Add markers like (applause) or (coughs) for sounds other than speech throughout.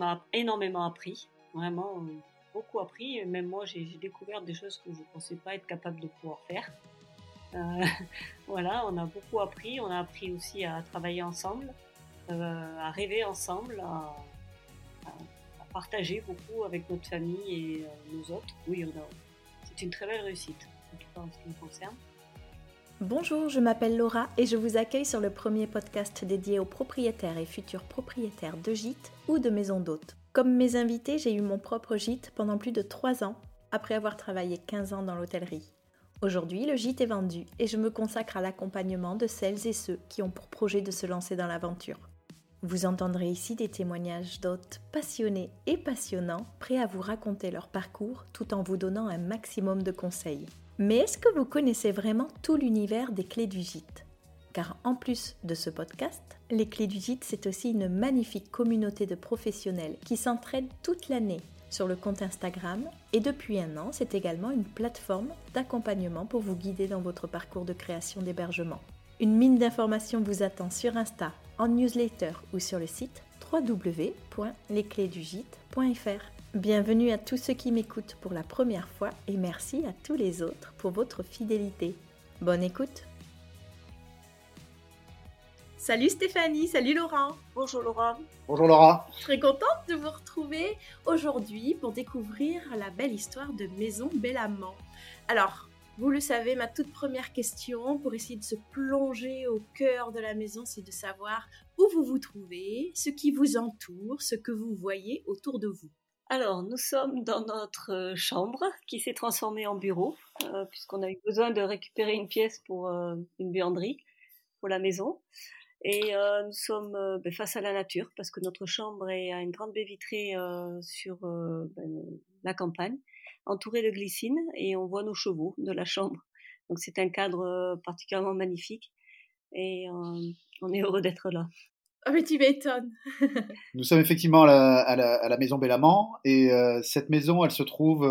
on a énormément appris, vraiment beaucoup appris. Même moi, j'ai découvert des choses que je ne pensais pas être capable de pouvoir faire. Euh, (laughs) voilà, on a beaucoup appris. On a appris aussi à travailler ensemble, euh, à rêver ensemble, à, partager beaucoup avec notre famille et euh, nos autres. Oui, c'est une très belle réussite, en tout cas en ce qui me concerne. Bonjour, je m'appelle Laura et je vous accueille sur le premier podcast dédié aux propriétaires et futurs propriétaires de gîtes ou de maisons d'hôtes. Comme mes invités, j'ai eu mon propre gîte pendant plus de 3 ans, après avoir travaillé 15 ans dans l'hôtellerie. Aujourd'hui, le gîte est vendu et je me consacre à l'accompagnement de celles et ceux qui ont pour projet de se lancer dans l'aventure. Vous entendrez ici des témoignages d'hôtes passionnés et passionnants, prêts à vous raconter leur parcours tout en vous donnant un maximum de conseils. Mais est-ce que vous connaissez vraiment tout l'univers des clés du gîte? Car en plus de ce podcast, Les Clés du Gîte, c'est aussi une magnifique communauté de professionnels qui s'entraident toute l'année sur le compte Instagram et depuis un an, c'est également une plateforme d'accompagnement pour vous guider dans votre parcours de création d'hébergement. Une mine d'informations vous attend sur Insta, en newsletter ou sur le site www.lesclésdugite.fr. Bienvenue à tous ceux qui m'écoutent pour la première fois et merci à tous les autres pour votre fidélité. Bonne écoute Salut Stéphanie, salut Laurent. Bonjour Laura. Bonjour Laura. Très contente de vous retrouver aujourd'hui pour découvrir la belle histoire de Maison Bellamant. Alors, vous le savez, ma toute première question pour essayer de se plonger au cœur de la maison, c'est de savoir où vous vous trouvez, ce qui vous entoure, ce que vous voyez autour de vous. Alors, nous sommes dans notre chambre qui s'est transformée en bureau, euh, puisqu'on a eu besoin de récupérer une pièce pour euh, une buanderie pour la maison. Et euh, nous sommes euh, ben, face à la nature parce que notre chambre est à une grande baie vitrée euh, sur ben, la campagne, entourée de glycines et on voit nos chevaux de la chambre. Donc c'est un cadre particulièrement magnifique et on est heureux d'être là. Oh mais tu. (laughs) Nous sommes effectivement à la, maison Bellamant et cette maison, elle se trouve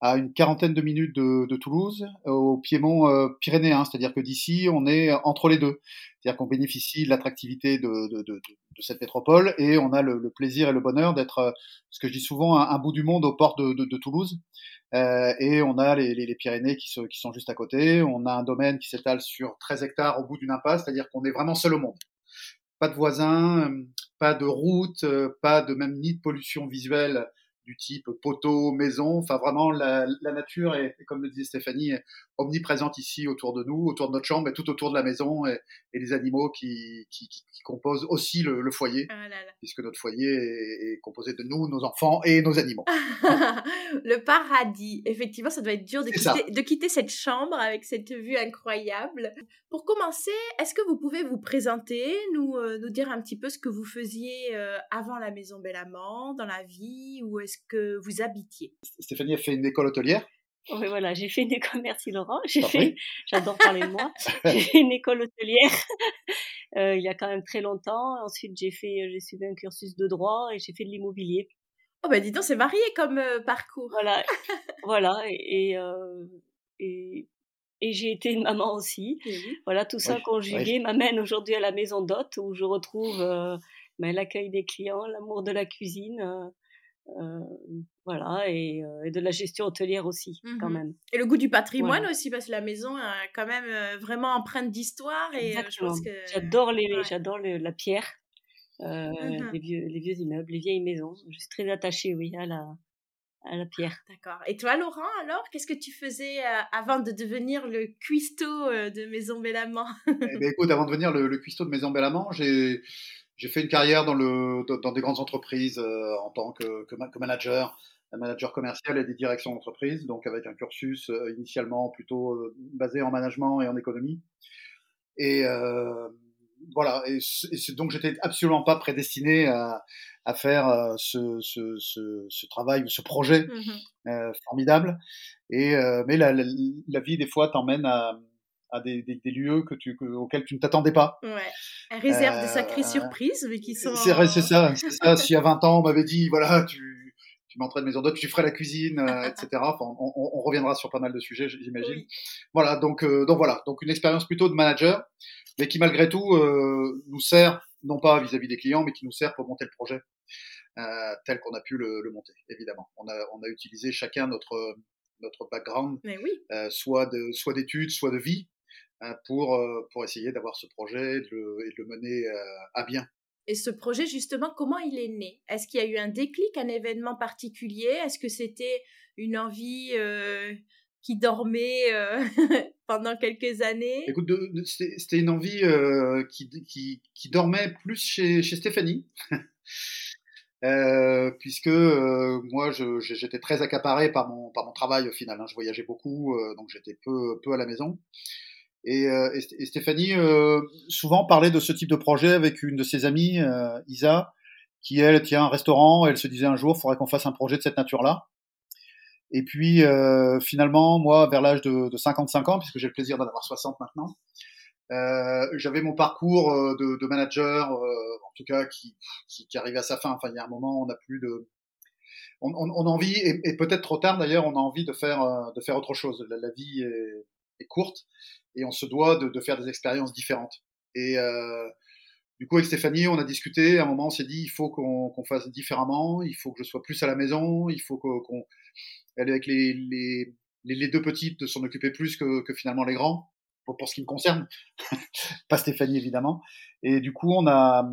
à une quarantaine de minutes de, Toulouse, au piémont euh, pyrénéen, c'est-à-dire que d'ici, on est entre les deux. C'est-à-dire qu'on bénéficie de l'attractivité de, cette métropole et on a le, plaisir et le bonheur d'être, euh, ce que je dis souvent, un, bout du monde au port de, Toulouse. Euh, et on a les, Pyrénées qui, sont juste à côté. On a un domaine qui s'étale sur 13 hectares au bout d'une impasse, c'est-à-dire qu'on est vraiment seul au monde. Pas de voisins, pas de route, pas de même ni de pollution visuelle du type poteau, maison. Enfin, vraiment, la, nature est, comme le disait Stéphanie, omniprésente ici autour de nous, autour de notre chambre et tout autour de la maison et, les animaux qui, qui, composent aussi le, foyer, ah puisque notre foyer est, composé de nous, nos enfants et nos animaux. (laughs) le paradis. Effectivement, ça doit être dur de quitter, de quitter, cette chambre avec cette vue incroyable. Pour commencer, est-ce que vous pouvez vous présenter, nous, euh, nous dire un petit peu ce que vous faisiez euh, avant la maison Bellamant, dans la vie, ou est-ce que vous habitiez Stéphanie a fait une école hôtelière oui, voilà, j'ai fait une école, (laughs) merci Laurent, j'ai fait, (laughs) j'adore parler de moi, (laughs) j'ai fait une école hôtelière euh, il y a quand même très longtemps. Ensuite, j'ai fait, j'ai suivi un cursus de droit et j'ai fait de l'immobilier. Oh ben dis donc, c'est varié comme euh, parcours. Voilà, voilà, et, euh, et, et, j'ai été une maman aussi. Voilà, tout ça conjugué m'amène aujourd'hui à la maison d'hôte où je retrouve ben, l'accueil des clients, l'amour de la cuisine. Euh, voilà, et, euh, et, de la gestion hôtelière aussi, quand mmh même. Et le goût du patrimoine aussi, parce que la maison a quand même euh, vraiment empreinte d'histoire. Et J'adore les, j'adore la pierre, mmh les, vieux, les vieux immeubles, les vieilles maisons. Je suis très attachée, oui, à la, à la pierre. D'accord. Et toi, Laurent, alors, qu'est-ce que tu faisais avant de devenir le cuistot de Maison Bellamant? Eh ben, Écoute, avant de devenir le, le cuistot de Maison Bellamant, j'ai j'ai fait une carrière dans, le, dans des grandes entreprises euh, en tant que, que, que, manager, manager commercial et des directions d'entreprise, donc avec un cursus euh, initialement plutôt euh, basé en management et en économie. Et voilà, et, et donc j'étais absolument pas prédestiné à, à faire ce, ce, ce, ce, travail ou ce projet mmh formidable. Et mais la, la, la, vie des fois t'emmène à, à des, des, des, lieux que tu, que, auxquels tu ne t'attendais pas. Ouais. Elle réserve des sacrées euh, surprises, mais qui sont. C'est ça, c'est ça. S'il y a 20 ans, on m'avait dit, voilà, tu, tu m'entraînes maison d'hôte, tu ferais la cuisine, euh, etc. Enfin, on, on, reviendra sur pas mal de sujets, j'imagine. Voilà, donc, euh, donc voilà, donc une expérience plutôt de manager, mais qui malgré tout nous sert, non pas vis-à-vis des clients, mais qui nous sert pour monter le projet. euh, tel qu'on a pu le, le, monter, évidemment. On a, on a utilisé chacun notre, notre background, oui. euh, soit de soit d'études, soit de vie, euh, pour, euh, pour essayer d'avoir ce projet et de le, et de le mener euh, à bien. Et ce projet, justement, comment il est né? Est-ce qu'il y a eu un déclic, un événement particulier? Est-ce que c'était une envie euh, qui dormait euh, (laughs) pendant quelques années? Écoute, c'était une envie euh, qui, qui, qui, dormait plus chez, chez Stéphanie. (laughs) Puisque moi j'étais très accaparé par mon, par mon travail au final. Hein. Je voyageais beaucoup, donc j'étais peu, peu à la maison. Et, et, et Stéphanie souvent parlait de ce type de projet avec une de ses amies, Isa, qui elle tient un restaurant. Elle se disait un jour, il faudrait qu'on fasse un projet de cette nature-là. Et puis finalement, moi, vers l'âge de, de 55 ans, puisque j'ai le plaisir d'en avoir 60 maintenant, euh, j'avais mon parcours euh, de, manager, euh, en tout cas qui, qui, qui, arrivait à sa fin. Enfin, il y a un moment, on n'a plus de, on, a envie, et, et peut-être trop tard d'ailleurs, on a envie de faire, de faire autre chose. La, vie est, courte et on se doit de, faire des expériences différentes. Et euh, du coup, avec Stéphanie, on a discuté. À un moment, on s'est dit, il faut qu'on qu fasse différemment. Il faut que je sois plus à la maison. Il faut qu'on, qu avec les, les, deux petites, de s'en occuper plus que, que finalement les grands pour, pour ce qui me concerne, (laughs) pas Stéphanie évidemment. Et du coup, on a,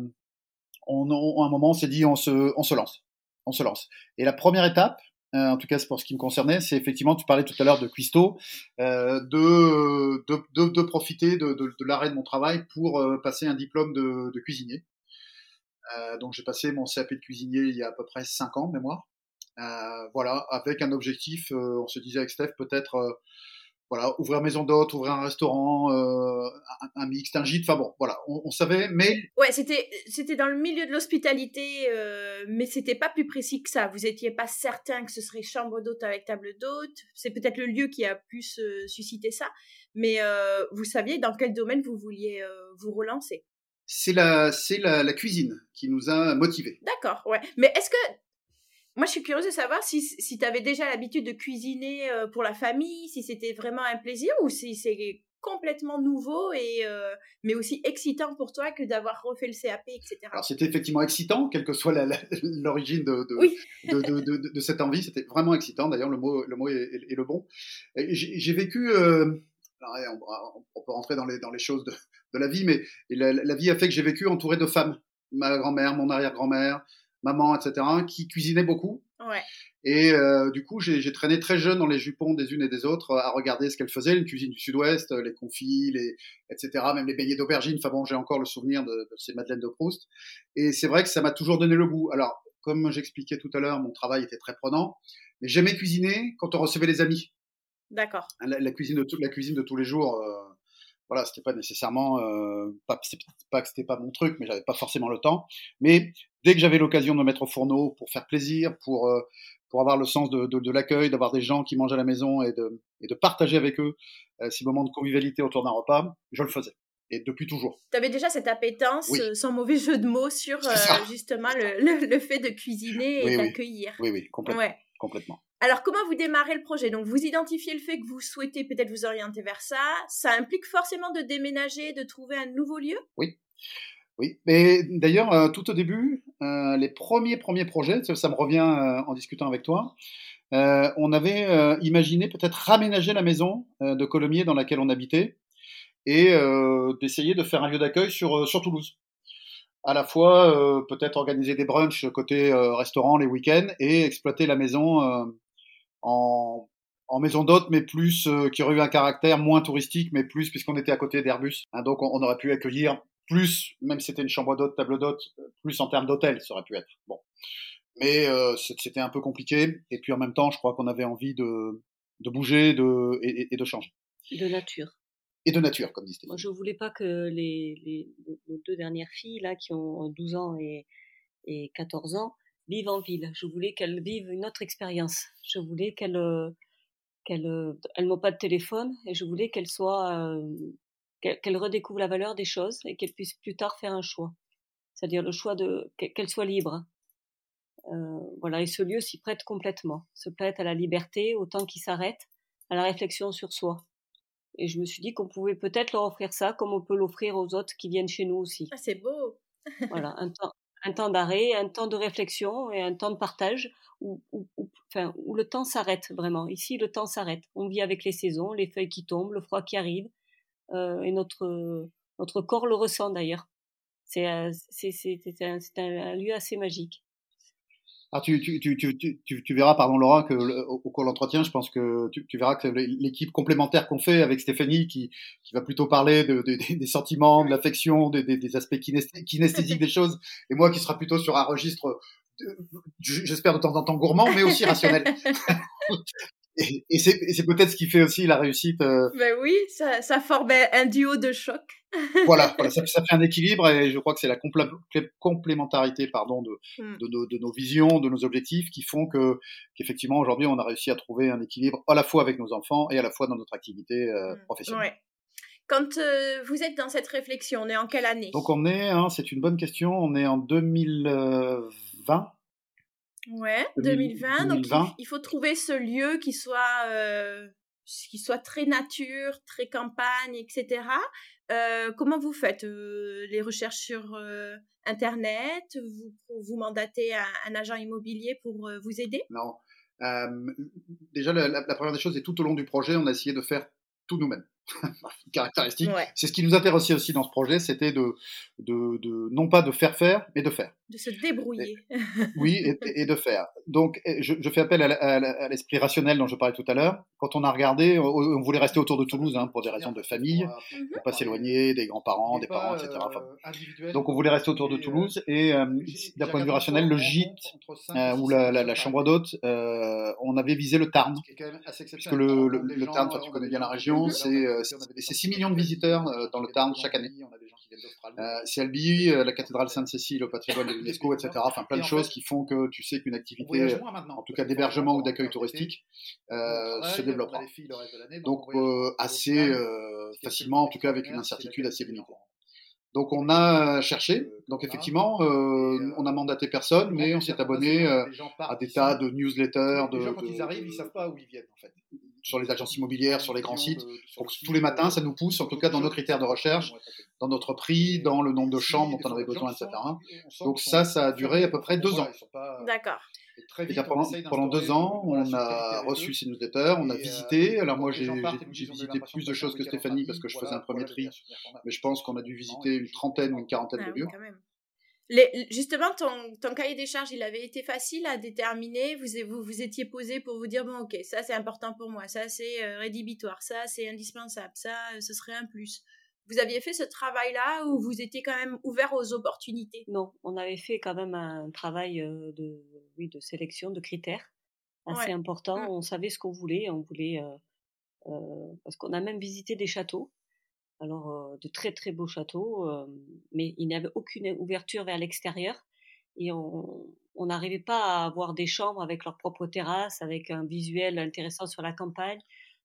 on, on à un moment, on s'est dit, on se, on se lance, on se lance. Et la première étape, euh, en tout cas pour ce qui me concernait, c'est effectivement, tu parlais tout à l'heure de Cuisto, euh, de, profiter de, l'arrêt de mon travail pour euh, passer un diplôme de, de cuisinier. Donc j'ai passé mon CAP de cuisinier il y a à peu près 5 ans, mémoire. Voilà, avec un objectif, on se disait avec Steph, peut-être voilà, ouvrir maison d'hôte, ouvrir un restaurant, euh, un, un mixte, un gîte, enfin bon, voilà, on, on, savait, mais... Ouais, c'était, c'était dans le milieu de l'hospitalité, euh, mais c'était pas plus précis que ça. Vous étiez pas certain que ce serait chambre d'hôte avec table d'hôte. C'est peut-être le lieu qui a pu se susciter ça, mais euh, vous saviez dans quel domaine vous vouliez euh, vous relancer. C'est la, c'est la, la cuisine qui nous a motivés. D'accord, ouais. Mais est-ce que moi, je suis curieuse de savoir si, si tu avais déjà l'habitude de cuisiner euh, pour la famille, si c'était vraiment un plaisir ou si c'est complètement nouveau et euh, mais aussi excitant pour toi que d'avoir refait le CAP, etc. Alors c'était effectivement excitant, quelle que soit l'origine de, de, oui. de, de, de, cette envie, c'était vraiment excitant. D'ailleurs, le mot, le mot est, est, est le bon. J'ai vécu, euh, on, on, peut rentrer dans les, dans les choses de, la vie, mais la, la vie a fait que j'ai vécu entouré de femmes. Ma grand-mère, mon arrière-grand-mère, maman, etc., qui cuisinaient beaucoup. Ouais. Et euh, du coup, j'ai traîné très jeune dans les jupons des unes et des autres à regarder ce qu'elles faisaient, une cuisine du Sud-Ouest, les confits, les, etc., même les beignets d'aubergine. Enfin bon, j'ai encore le souvenir de, de, ces madeleines de Proust. Et c'est vrai que ça m'a toujours donné le goût. Alors, comme j'expliquais tout à l'heure, mon travail était très prenant, mais j'aimais cuisiner quand on recevait les amis. D'accord. La, la, cuisine de la cuisine de tous les jours. Euh, voilà, c'était pas nécessairement euh, pas, pas que c'était pas mon truc, mais j'avais pas forcément le temps. Mais dès que j'avais l'occasion de me mettre au fourneau pour faire plaisir, pour euh, pour avoir le sens de, de, de l'accueil, d'avoir des gens qui mangent à la maison et de et de partager avec eux euh, ces moments de convivialité autour d'un repas, je le faisais. Et depuis toujours. Tu avais déjà cette appétence, oui. sans mauvais jeu de mots, sur euh, justement le, le, le, fait de cuisiner et oui, d'accueillir. Oui, oui, complètement. Ouais. complètement. Alors, comment vous démarrez le projet? Donc, vous identifiez le fait que vous souhaitez peut-être vous orienter vers ça. Ça implique forcément de déménager, de trouver un nouveau lieu? Oui. Oui, mais d'ailleurs, euh, tout au début, euh, les premiers premiers projets, ça, me revient euh, en discutant avec toi, on avait imaginé peut-être raménager la maison de Colomiers dans laquelle on habitait et d'essayer de faire un lieu d'accueil sur, sur Toulouse. À la fois, peut-être organiser des brunchs côté restaurant les week-ends et exploiter la maison en, en maison d'hôte, mais plus euh, qui aurait eu un caractère moins touristique, mais plus puisqu'on était à côté d'Airbus. Hein, donc on, on, aurait pu accueillir plus, même si c'était une chambre d'hôte, table d'hôte, plus en termes d'hôtel, ça aurait pu être. Bon, mais euh, c'était un peu compliqué. Et puis en même temps, je crois qu'on avait envie de, de bouger, de et, et, de changer. De nature. Et de nature, comme disait. Moi, je voulais pas que les, les, les, deux dernières filles là, qui ont 12 ans et, et 14 ans, vivent en ville. Je voulais qu'elles vivent une autre expérience. Je voulais qu'elles qu'elles elles n'ont pas de téléphone et je voulais qu'elles soient euh, qu'elles redécouvrent la valeur des choses et qu'elles puissent plus tard faire un choix. C'est-à-dire le choix de qu'elles soient libres. Euh, voilà, et ce lieu s'y prête complètement, se prête à la liberté autant qu'il s'arrête à la réflexion sur soi. Et je me suis dit qu'on pouvait peut-être leur offrir ça comme on peut l'offrir aux autres qui viennent chez nous aussi. Ah, c'est beau. voilà, un temps, un temps d'arrêt, un temps de réflexion et un temps de partage où, le temps s'arrête vraiment. Ici, le temps s'arrête. On vit avec les saisons, les feuilles qui tombent, le froid qui arrive, euh, et notre, notre corps le ressent d'ailleurs. C'est un, un, lieu assez magique. Ah, tu, tu, tu, tu, tu, verras, pardon Laura, que au, cours de l'entretien, je pense que tu, verras que l'équipe complémentaire qu'on fait avec Stéphanie, qui, qui va plutôt parler de, des sentiments, de l'affection, des, des, aspects kinesthésiques des choses, et moi qui sera plutôt sur un registre, j'espère de temps en temps gourmand, mais aussi rationnel. (laughs) Et, c'est peut-être ce qui fait aussi la réussite. Euh... Ben oui, ça, ça forme un duo de choc. (laughs) voilà, voilà ça, ça, fait un équilibre et je crois que c'est la complémentarité pardon, de, hmm. de, nos visions, de nos objectifs qui font que qu'effectivement aujourd'hui on a réussi à trouver un équilibre à la fois avec nos enfants et à la fois dans notre activité euh, hmm. professionnelle. Ouais. Quand euh, vous êtes dans cette réflexion, on est en quelle année? Donc on est, hein, c'est une bonne question, on est en 2020 Ouais, 2020. Donc il, faut trouver ce lieu qui soit, euh, qui soit très nature, très campagne, etc. Euh, comment vous faites euh, les recherches sur Internet? Vous, vous mandatez un, agent immobilier pour vous aider? Non. déjà, la, la, première des choses, et tout au long du projet, on a essayé de faire tout nous-mêmes. (laughs) caractéristique. C'est ce qui nous intéressait aussi dans ce projet, c'était de, de, de, non pas de faire faire, mais de faire. De se débrouiller. oui, et, de faire. Donc, je, je fais appel à, l'esprit rationnel dont je parlais tout à l'heure. Quand on a regardé, on, voulait rester autour de Toulouse hein, pour des raisons de famille, pour pas s'éloigner des grands-parents, des parents, etc. Euh, donc, on voulait rester autour de Toulouse. Et euh, euh, d'un point de vue rationnel, le gîte ou la, la, chambre d'hôte, on avait visé le Tarn. Puisque le, le, le Tarn, tu connais bien la région, c'est c'est 6 millions de visiteurs euh, dans le Tarn chaque année. Euh, c'est Albi, euh, la cathédrale Sainte-Cécile au patrimoine de (laughs) l'UNESCO, etc. Enfin, plein de choses qui font que tu sais qu'une activité, en tout cas d'hébergement ou d'accueil touristique, se développera. Donc, assez facilement, en tout cas avec une incertitude assez limitée. Donc on a cherché, donc effectivement, on a mandaté personne, mais on s'est abonné à des tas de newsletters. De, quand ils arrivent, ils savent pas où ils viennent en fait sur les agences immobilières, sur les grands sites. Donc, tous les matins, ça nous pousse, en tout cas dans nos critères de recherche, dans notre prix, dans le nombre de chambres dont on avait besoin, etc. Donc ça, ça a duré à peu près deux ans. D'accord. Pendant, pendant deux ans, on a reçu ces newsletters, on a visité. Alors moi, j'ai visité plus de choses que Stéphanie parce que je faisais un premier tri, mais je pense qu'on a dû visiter une trentaine ou une quarantaine de lieux. justement, ton, cahier des charges, il avait été facile à déterminer. Vous vous, vous étiez posé pour vous dire bon, ok, ça c'est important pour moi, ça c'est euh, rédhibitoire, ça c'est indispensable, ça euh, ce serait un plus. Vous aviez fait ce travail-là ou vous étiez quand même ouvert aux opportunités? Non, on avait fait quand même un travail euh, de, oui, de sélection, de critères assez important. Mmh. On savait ce qu'on voulait, on voulait parce qu'on a même visité des châteaux alors de très très beaux châteaux, mais il n'y avait aucune ouverture vers l'extérieur et on n'arrivait pas à avoir des chambres avec leur propre terrasse, avec un visuel intéressant sur la campagne.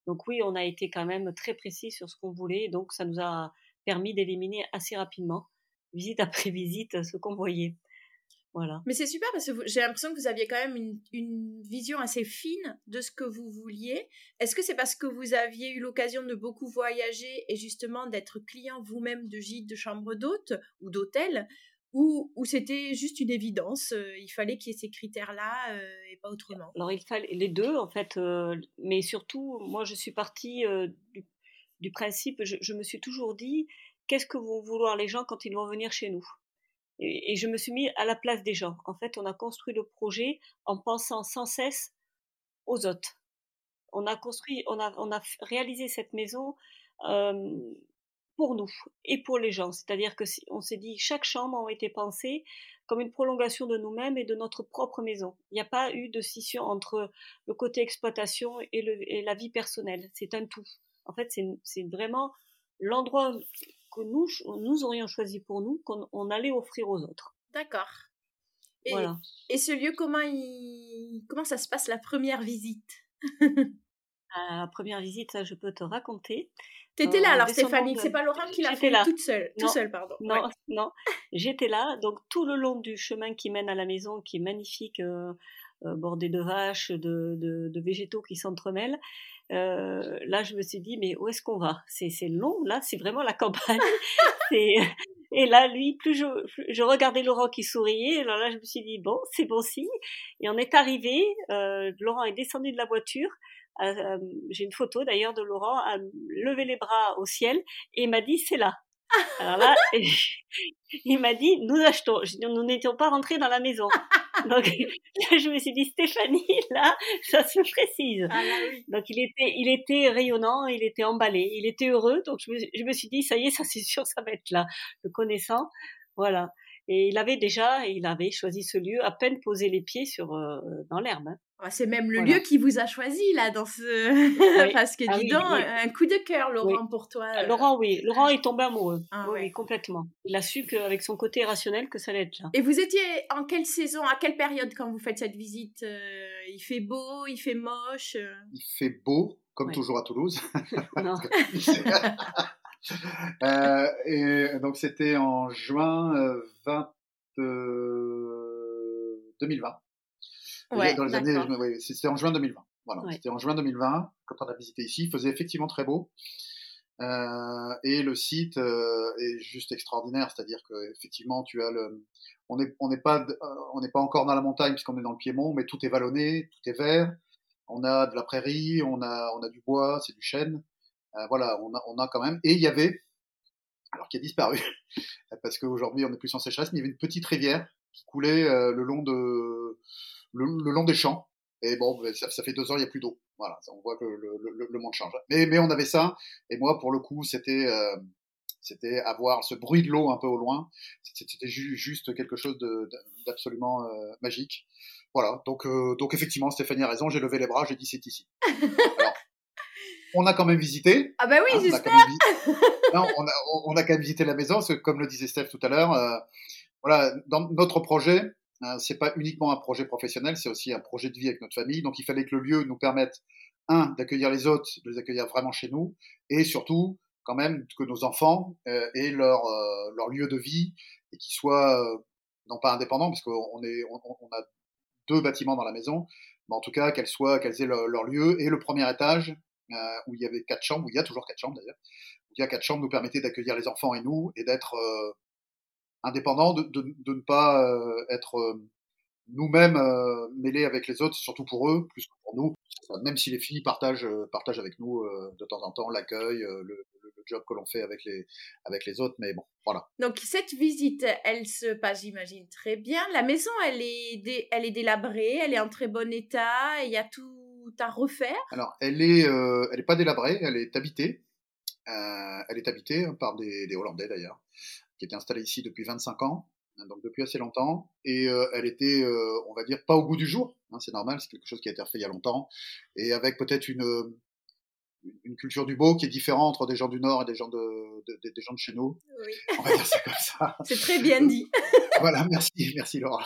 Donc oui, on a été quand même très précis sur ce qu'on voulait, donc ça nous a permis d'éliminer assez rapidement, visite après (laughs) visite, ce qu'on voyait. Mais c'est super parce que j'ai l'impression que vous aviez quand même une, une, vision assez fine de ce que vous vouliez. Est-ce que c'est parce que vous aviez eu l'occasion de beaucoup voyager et justement d'être client vous-même de gîtes, de chambres d'hôtes ou d'hôtels ou, ou c'était juste une évidence euh, Il fallait qu'il y ait ces critères-là euh, et pas autrement Alors il fallait les deux en fait, euh, mais surtout moi je suis partie du, du, principe, je, je me suis toujours dit qu'est-ce que vont vouloir les gens quand ils vont venir chez nous? Et, je me suis mis à la place des gens. En fait, on a construit le projet en pensant sans cesse aux autres. On a construit, on a, on a réalisé cette maison euh, pour nous et pour les gens. C'est-à-dire que on s'est dit chaque chambre a été pensée comme une prolongation de nous-mêmes et de notre propre maison. Il n'y a pas eu de scission entre le côté exploitation et, le, et la vie personnelle. C'est un tout. En fait, c'est vraiment l'endroit que nous, nous aurions choisi pour nous, qu'on allait offrir aux autres. D'accord. Et, et ce lieu, comment, il, comment ça se passe la première visite? (laughs) La première visite, ça, je peux te raconter. T'étais là alors, Stéphanie, c'est pas Laurent qui l'a fait là. toute seule, tout seul, pardon. Non, (laughs) non, j'étais là. Donc tout le long du chemin qui mène à la maison, qui est magnifique, euh, euh, bordé de vaches, de, de, de végétaux qui s'entremêlent, euh, là, je me suis dit, mais où est-ce qu'on va? C'est long, là, c'est vraiment la campagne. (laughs) Et là, lui, plus je, je regardais Laurent qui souriait, alors là, je me suis dit, bon, c'est bon signe. Et on est arrivé, euh, Laurent est descendu de la voiture, euh, j'ai une photo d'ailleurs de Laurent, a levé les bras au ciel, et m'a dit, c'est là. Alors là, (laughs) il m'a dit, nous achetons. nous n'étions pas rentrés dans la maison. (laughs) Donc là, (laughs) je me suis dit, Stéphanie, là, ça se précise. Ah, donc il était, il était rayonnant, il était emballé, il était heureux. Donc je me, je me suis dit, ça y est, ça c'est sûr, ça va être là. Le connaissant, voilà. Et il avait déjà, il avait choisi ce lieu à peine posé les pieds sur euh, dans l'herbe. Hein. Ah, c'est même le lieu qui vous a choisi là dans ce (laughs) parce que ah dis donc un coup de cœur Laurent pour toi. Euh. Laurent oui, Laurent est tombé amoureux. Ah oui, complètement. Il a su qu'avec son côté rationnel que ça allait être là. Et vous étiez en quelle saison, à quelle période quand vous faites cette visite euh, Il fait beau, il fait moche Il fait beau comme toujours à Toulouse. (laughs) (laughs) (laughs) Euh, et donc c'était en juin 20, euh, 2020. Ouais, dans les années, c'était en juin 2020. Voilà, c'était en juin 2020 quand on a visité ici. Il faisait effectivement très beau. Euh, et le site euh, est juste extraordinaire, c'est-à-dire que effectivement, tu as le, on n'est on n'est pas on n'est pas encore dans la montagne puisqu'on est dans le Piémont, mais tout est vallonné, tout est vert. On a de la prairie, on a on a du bois, c'est du chêne. Euh, voilà, on a, on a quand même. Et il y avait, alors qui a disparu, (laughs) parce qu'aujourd'hui on n'est plus en sécheresse, mais il y avait une petite rivière qui coulait euh, le long de le, long des champs. Et bon, ben, ça, ça fait deux ans, il n'y a plus d'eau. Voilà, on voit que le, le, le, monde change. Mais, mais on avait ça. Et moi, pour le coup, c'était euh, c'était avoir ce bruit de l'eau un peu au loin. C'était juste quelque chose d'absolument euh, magique. Voilà. Donc, euh, donc effectivement, Stéphanie a raison. J'ai levé les bras. J'ai dit c'est ici. (laughs) Alors, on a quand même visité. Ah bah oui, hein, j'espère. non, on a, on a quand même visité la maison, parce que comme le disait Steph tout à l'heure, euh, voilà, dans notre projet, euh, c'est pas uniquement un projet professionnel, c'est aussi un projet de vie avec notre famille. Donc il fallait que le lieu nous permette un d'accueillir les autres, de les accueillir vraiment chez nous, et surtout quand même que nos enfants euh, aient leur euh, leur lieu de vie et qu'ils soient euh, non pas indépendants, parce qu'on est on, on, a deux bâtiments dans la maison, mais en tout cas qu'elles soient qu'elles aient leur, leur lieu et le premier étage où il y avait quatre chambres, où il y a toujours quatre chambres d'ailleurs, où il y a quatre chambres nous permettait d'accueillir les enfants et nous et d'être euh, indépendants, de, ne pas euh, être nous-mêmes mêlés avec les autres, surtout pour eux, plus que pour nous. Même si les filles partagent, partagent avec nous de temps en temps l'accueil, le, le, job que l'on fait avec les, avec les autres, mais bon, voilà. Donc cette visite, elle se passe, j'imagine, très bien. La maison, elle est, elle est délabrée, elle est en très bon état, il y a tout à refaire? Alors, elle est, euh, elle est pas délabrée, elle est habitée. Euh, elle est habitée par des, des Hollandais d'ailleurs, qui étaient installés ici depuis 25 ans, hein, donc depuis assez longtemps. Et euh, elle était, on va dire, pas au goût du jour. Hein, c'est normal, c'est quelque chose qui a été refait il y a longtemps, et avec peut-être une une culture du beau qui est différente entre des gens du Nord et des gens de, de, de des gens de chez nous. Oui. (laughs) On va dire ça comme ça. (laughs) C'est très bien dit. voilà, merci, merci Laura.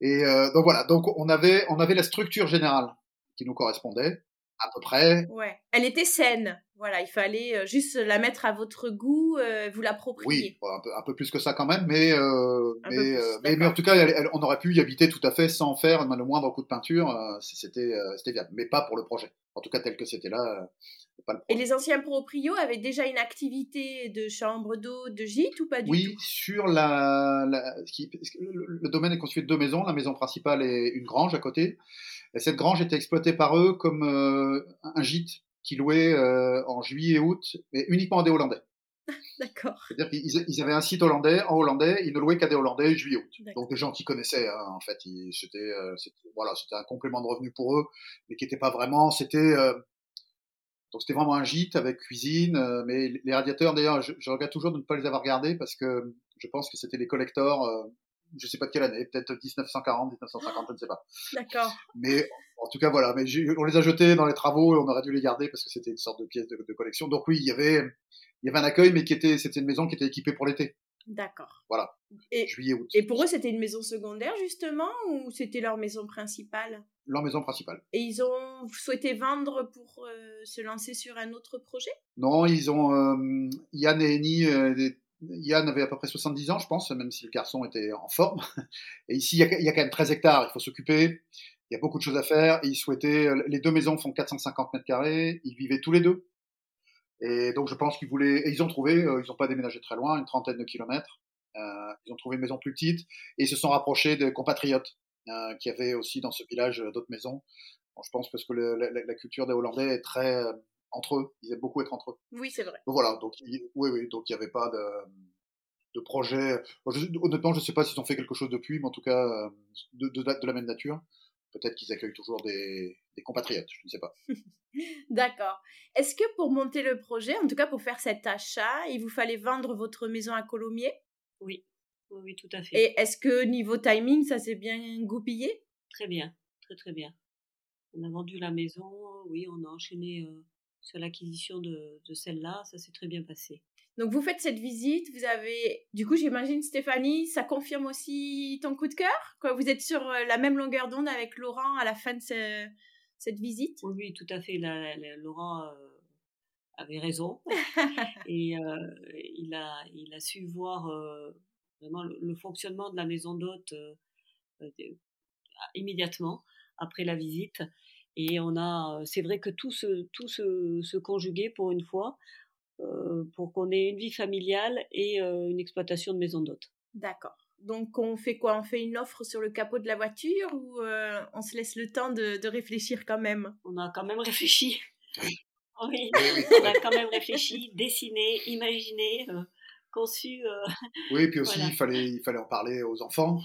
Et euh, donc voilà, donc on avait on avait la structure générale qui nous correspondait, à peu près. Ouais, elle était saine. Voilà, il fallait euh, juste la mettre à votre goût, euh, vous l'approprier. Oui, un peu, un peu, plus que ça quand même, mais, euh, mais, euh, mais, mais, en tout cas, elle, on aurait pu y habiter tout à fait sans faire le moindre coup de peinture. C'était c'était viable, mais pas pour le projet. En tout cas, tel que c'était là. Pas le Et les anciens proprios avaient déjà une activité de chambre d'eau, de gîte ou pas du oui, tout? Oui, sur la, la le, le domaine est constitué de deux maisons. La maison principale et une grange à côté. Et cette grange était exploitée par eux comme euh, un gîte qui louait euh, en juillet et août, mais uniquement à des Hollandais. (laughs) D'accord. C'est-à-dire qu'ils ils avaient un site hollandais, en hollandais, ils ne louaient qu'à des Hollandais juillet août. Donc des gens qui connaissaient, hein, en fait, c'était euh, voilà, c'était un complément de revenu pour eux, mais qui n'était pas vraiment, c'était euh, donc c'était vraiment un gîte avec cuisine, euh, mais les radiateurs d'ailleurs, je, je, regrette toujours de ne pas les avoir gardés parce que je pense que c'était les collecteurs euh, je sais pas de quelle année, peut-être 1940, 1950, je ne sais pas. D'accord. Mais en tout cas, voilà. Mais on les a jetés dans les travaux et on aurait dû les garder parce que c'était une sorte de pièce de, de, collection. Donc oui, il y avait, il y avait un accueil, mais qui était, c'était une maison qui était équipée pour l'été. D'accord. Voilà. Et, Juillet, août. Et pour eux, c'était une maison secondaire justement ou c'était leur maison principale? Leur maison principale. Et ils ont souhaité vendre pour euh, se lancer sur un autre projet? Non, ils ont euh, Yann et Eni, euh, des Yann avait à peu près 70 ans, je pense, même si le garçon était en forme. Et ici, il y a, quand même 13 hectares, il faut s'occuper. Il y a beaucoup de choses à faire. Ils souhaitaient, les deux maisons font 450 mètres carrés. Ils vivaient tous les deux. Et donc, je pense qu'ils voulaient, et ils ont trouvé, euh, ils n'ont pas déménagé très loin, une trentaine de kilomètres. ils ont trouvé une maison plus petite et ils se sont rapprochés de compatriotes qui avaient aussi dans ce village d'autres maisons. je pense parce que la, culture des Hollandais est très entre eux. Ils aiment beaucoup être entre eux. Oui, c'est vrai. Donc, voilà, donc oui, oui, donc il n'y avait pas de, de projet. honnêtement, je ne sais pas s'ils ont fait quelque chose depuis, mais en tout cas de, de, de la même nature. Peut-être qu'ils accueillent toujours des, des, compatriotes, je ne sais pas. (laughs) D'accord. Est-ce que pour monter le projet, en tout cas pour faire cet achat, il vous fallait vendre votre maison à Colomiers? Oui, oui, tout à fait. Et est-ce que niveau timing, ça s'est bien goupillé? Très bien, très très bien. On a vendu la maison, oui, on a enchaîné euh, sur l'acquisition de, de celle-là, ça s'est très bien passé. Donc vous faites cette visite, vous avez, du coup j'imagine Stéphanie, ça confirme aussi ton coup de cœur Quoi, Vous êtes sur euh, la même longueur d'onde avec Laurent à la fin de cette visite? Oui, tout à fait. Laurent euh, avait raison (laughs) et euh, il, a, il a su voir vraiment le, fonctionnement de la maison d'hôte immédiatement après la visite. Et on a, c'est vrai que tout se, tout se, se conjuguait pour une fois. Euh, pour qu'on ait une vie familiale et euh, une exploitation de maison d'hôte. D'accord. Donc on fait quoi? On fait une offre sur le capot de la voiture ou euh, on se laisse le temps de, réfléchir quand même? On a quand même réfléchi. Oui. (laughs) on a quand même réfléchi, dessiné, imaginé, conçu. (laughs) Oui, puis aussi il, fallait, il fallait en parler aux enfants.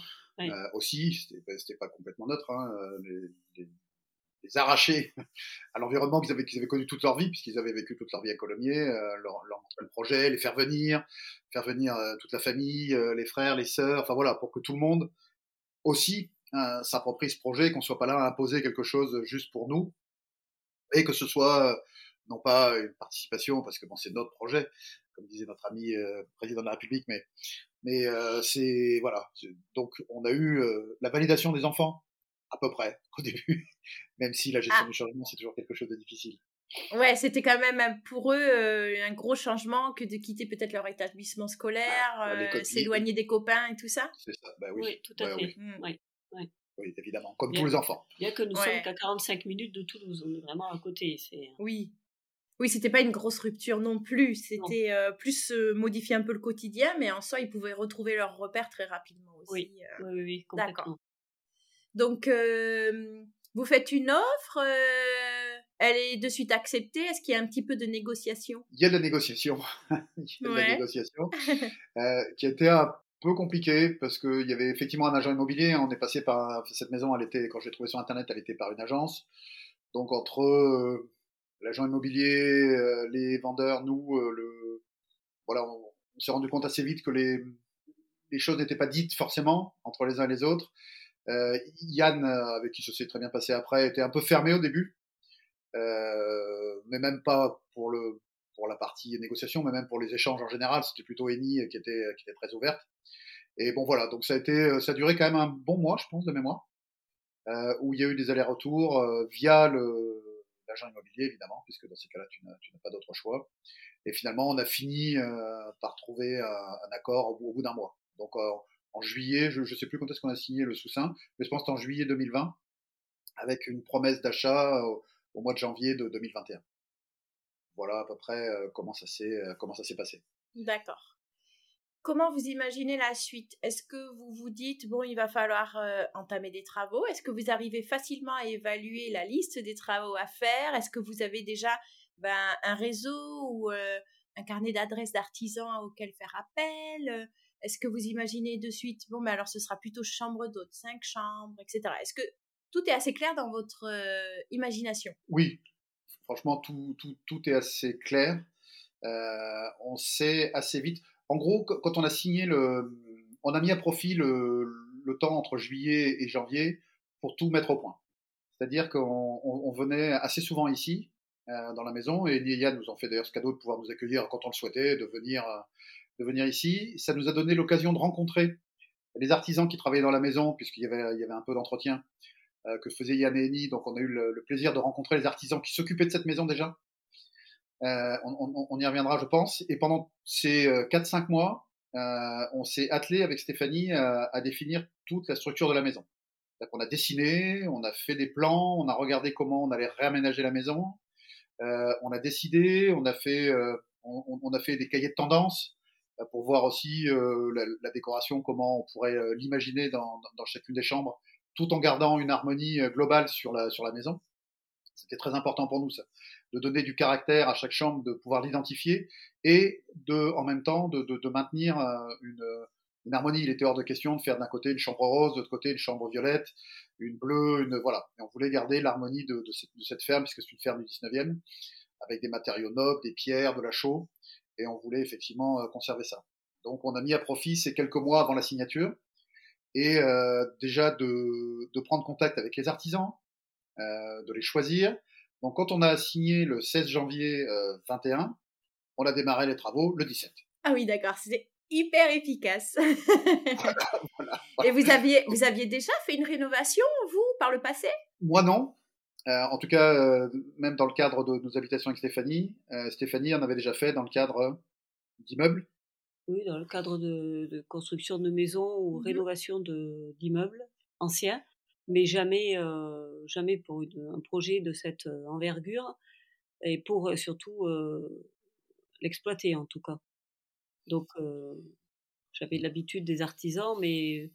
aussi, c'était pas complètement neutre. Hein, les arracher à l'environnement qu'ils avaient, qu'ils avaient connu toute leur vie, puisqu'ils avaient vécu toute leur vie à Colomiers, euh, leur, leur, projet, les faire venir, faire venir euh, toute la famille, euh, les frères, les sœurs, enfin voilà, pour que tout le monde aussi euh, s'approprie ce projet, qu'on soit pas là à imposer quelque chose juste pour nous, et que ce soit non pas une participation, parce que bon, c'est notre projet, comme disait notre ami président de la République, mais mais c'est voilà. Donc on a eu la validation des enfants à peu près (laughs) au début, même si la gestion ah. du changement, c'est toujours quelque chose de difficile. Ouais, c'était quand même pour eux euh, un gros changement que de quitter peut-être leur établissement scolaire, bah, euh, s'éloigner des copains et tout ça. C'est ça, bah oui. oui. tout à fait. Oui. Oui. oui. évidemment, comme tous les enfants. Bien que nous sommes qu'à 45 minutes de Toulouse, on est vraiment à côté. Oui. Oui, c'était pas une grosse rupture non plus. C'était euh, plus modifier un peu le quotidien, mais en soi, ils pouvaient retrouver leurs repères très rapidement aussi. Oui, oui, oui, complètement. Donc, vous faites une offre, elle est de suite acceptée. Est-ce qu'il y a un petit peu de négociation? Il y a de la négociation. (laughs) Il y a de la négociation (laughs) euh, qui a été un peu compliquée parce qu'il y avait effectivement un agent immobilier. On est passé par cette maison, elle était, quand j'ai trouvé sur internet, elle était par une agence. Donc entre l'agent immobilier, les vendeurs, nous, le, voilà, on, on s'est rendu compte assez vite que les, les choses n'étaient pas dites forcément entre les uns et les autres. Euh, Yann, euh, avec qui ça s'est très bien passé après, était un peu fermé au début, euh, mais même pas pour le pour la partie négociation, mais même pour les échanges en général, c'était plutôt Eni qui était qui était très ouverte. Et bon voilà, donc ça a été ça a duré quand même un bon mois, je pense, de mémoire, euh, où il y a eu des allers-retours euh, via le l'agent immobilier évidemment, puisque dans ces cas-là tu n'as pas d'autre choix. Et finalement, on a fini euh, par trouver un, accord au, au bout d'un mois. Donc en juillet, je ne sais plus quand est-ce qu'on a signé le sous-sein, mais je pense en juillet 2020, avec une promesse d'achat au, mois de janvier de 2021. Voilà à peu près euh, comment ça s'est euh, comment ça s'est passé. D'accord. Comment vous imaginez la suite? Est-ce que vous vous dites bon, il va falloir euh, entamer des travaux? Est-ce que vous arrivez facilement à évaluer la liste des travaux à faire? Est-ce que vous avez déjà ben, un réseau ou un carnet d'adresses d'artisans auquel faire appel? Est-ce que vous imaginez de suite, bon, mais alors ce sera plutôt chambre d'hôte, cinq chambres, etc. Est-ce que tout est assez clair dans votre euh, imagination? Oui, franchement, tout, tout, tout est assez clair. Euh, on sait assez vite. En gros, quand on a signé le. On a mis à profit le, temps entre juillet et janvier pour tout mettre au point. C'est-à-dire qu'on venait assez souvent ici, euh, dans la maison, et Yann nous ont fait d'ailleurs ce cadeau de pouvoir nous accueillir quand on le souhaitait, de venir de venir ici. Ça nous a donné l'occasion de rencontrer les artisans qui travaillaient dans la maison, puisqu'il y avait, un peu d'entretien euh, que faisait Yann et. Donc on a eu le, plaisir de rencontrer les artisans qui s'occupaient de cette maison déjà. Euh, on, y reviendra, je pense. Et pendant ces 4-5 euh, mois, on s'est attelé avec Stéphanie à, définir toute la structure de la maison. On a dessiné, on a fait des plans, on a regardé comment on allait réaménager la maison, on a décidé, on a fait, on, a fait des cahiers de tendance, pour voir aussi la, la, décoration, comment on pourrait l'imaginer dans, chacune des chambres, tout en gardant une harmonie globale sur la, maison. C'était très important pour nous, ça, de donner du caractère à chaque chambre, de pouvoir l'identifier et en même temps, de, maintenir une, harmonie. Il était hors de question de faire d'un côté une chambre rose, de l'autre côté une chambre violette, une bleue, une voilà. On voulait garder l'harmonie de, de, cette, de, cette, ferme, puisque c'est une ferme du 19e, avec des matériaux nobles, des pierres, de la chaux, et on voulait effectivement euh, conserver ça. Donc on a mis à profit ces quelques mois avant la signature, et euh, déjà de, de, prendre contact avec les artisans, euh, de les choisir. Donc quand on a signé le 16 janvier euh, 21, on a démarré les travaux le 17. Ah oui, d'accord. C'était hyper efficace. (laughs) Et vous aviez, vous aviez déjà fait une rénovation, vous, par le passé? Moi, non. Euh, en tout cas, euh, même dans le cadre de nos habitations avec Stéphanie, euh, Stéphanie en avait déjà fait dans le cadre d'immeubles. Oui, dans le cadre de, de construction de maisons ou mmh rénovation d'immeubles anciens, mais jamais, jamais pour une, un projet de cette envergure et pour surtout l'exploiter en tout cas. Donc, j'avais l'habitude des artisans, mais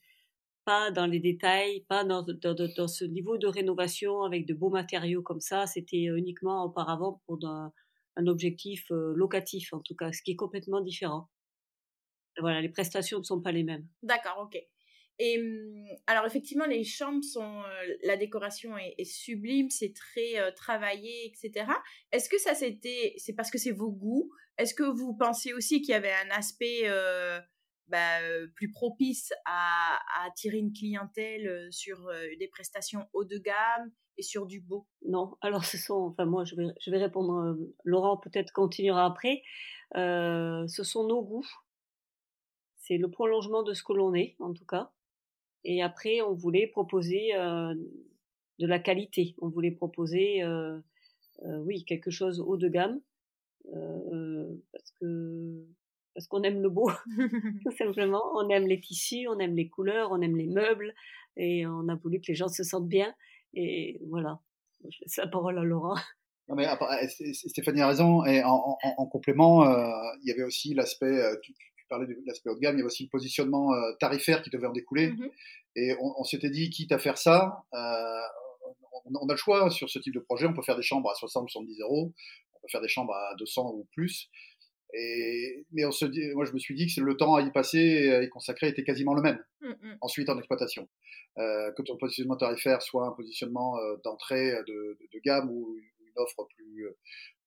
pas dans les détails, pas dans, dans, ce niveau de rénovation avec de beaux matériaux comme ça. C'était uniquement auparavant pour un, objectif euh, locatif, en tout cas, ce qui est complètement différent. Voilà, les prestations ne sont pas les mêmes. D'accord, ok. Et alors effectivement, les chambres sont, la décoration est, sublime, c'est très travaillé, etc. Est-ce que ça c'était, c'est parce que c'est vos goûts? Est-ce que vous pensez aussi qu'il y avait un aspect bah, plus propice à, attirer une clientèle sur des prestations haut de gamme et sur du beau Non, alors ce sont, enfin moi je vais, répondre, Laurent peut-être continuera après. ce sont nos goûts. C'est le prolongement de ce que l'on est, en tout cas. Et après, on voulait proposer de la qualité. On voulait proposer, oui, quelque chose haut de gamme, parce que parce qu'on aime le beau, (laughs) (laughs) tout simplement. On aime les tissus, on aime les couleurs, on aime les meubles, et on a voulu que les gens se sentent bien. Et voilà. Je laisse la parole à Laurent. Non mais Stéphanie a raison. Et en, en, complément, il y avait aussi l'aspect parlais de l'aspect haut de gamme, il y avait aussi le positionnement euh, tarifaire qui devait en découler. Mmh Et on, s'était dit, quitte à faire ça, euh, on, a le choix sur ce type de projet. On peut faire des chambres à 60, 70 euros, on peut faire des chambres à 200 ou plus. Et, mais on se dit, moi, je me suis dit que le temps à y passer et à y consacrer était quasiment le même. Mmh Ensuite, en exploitation. Euh, que ton positionnement tarifaire soit un positionnement euh, d'entrée de, de, de, gamme ou une offre plus,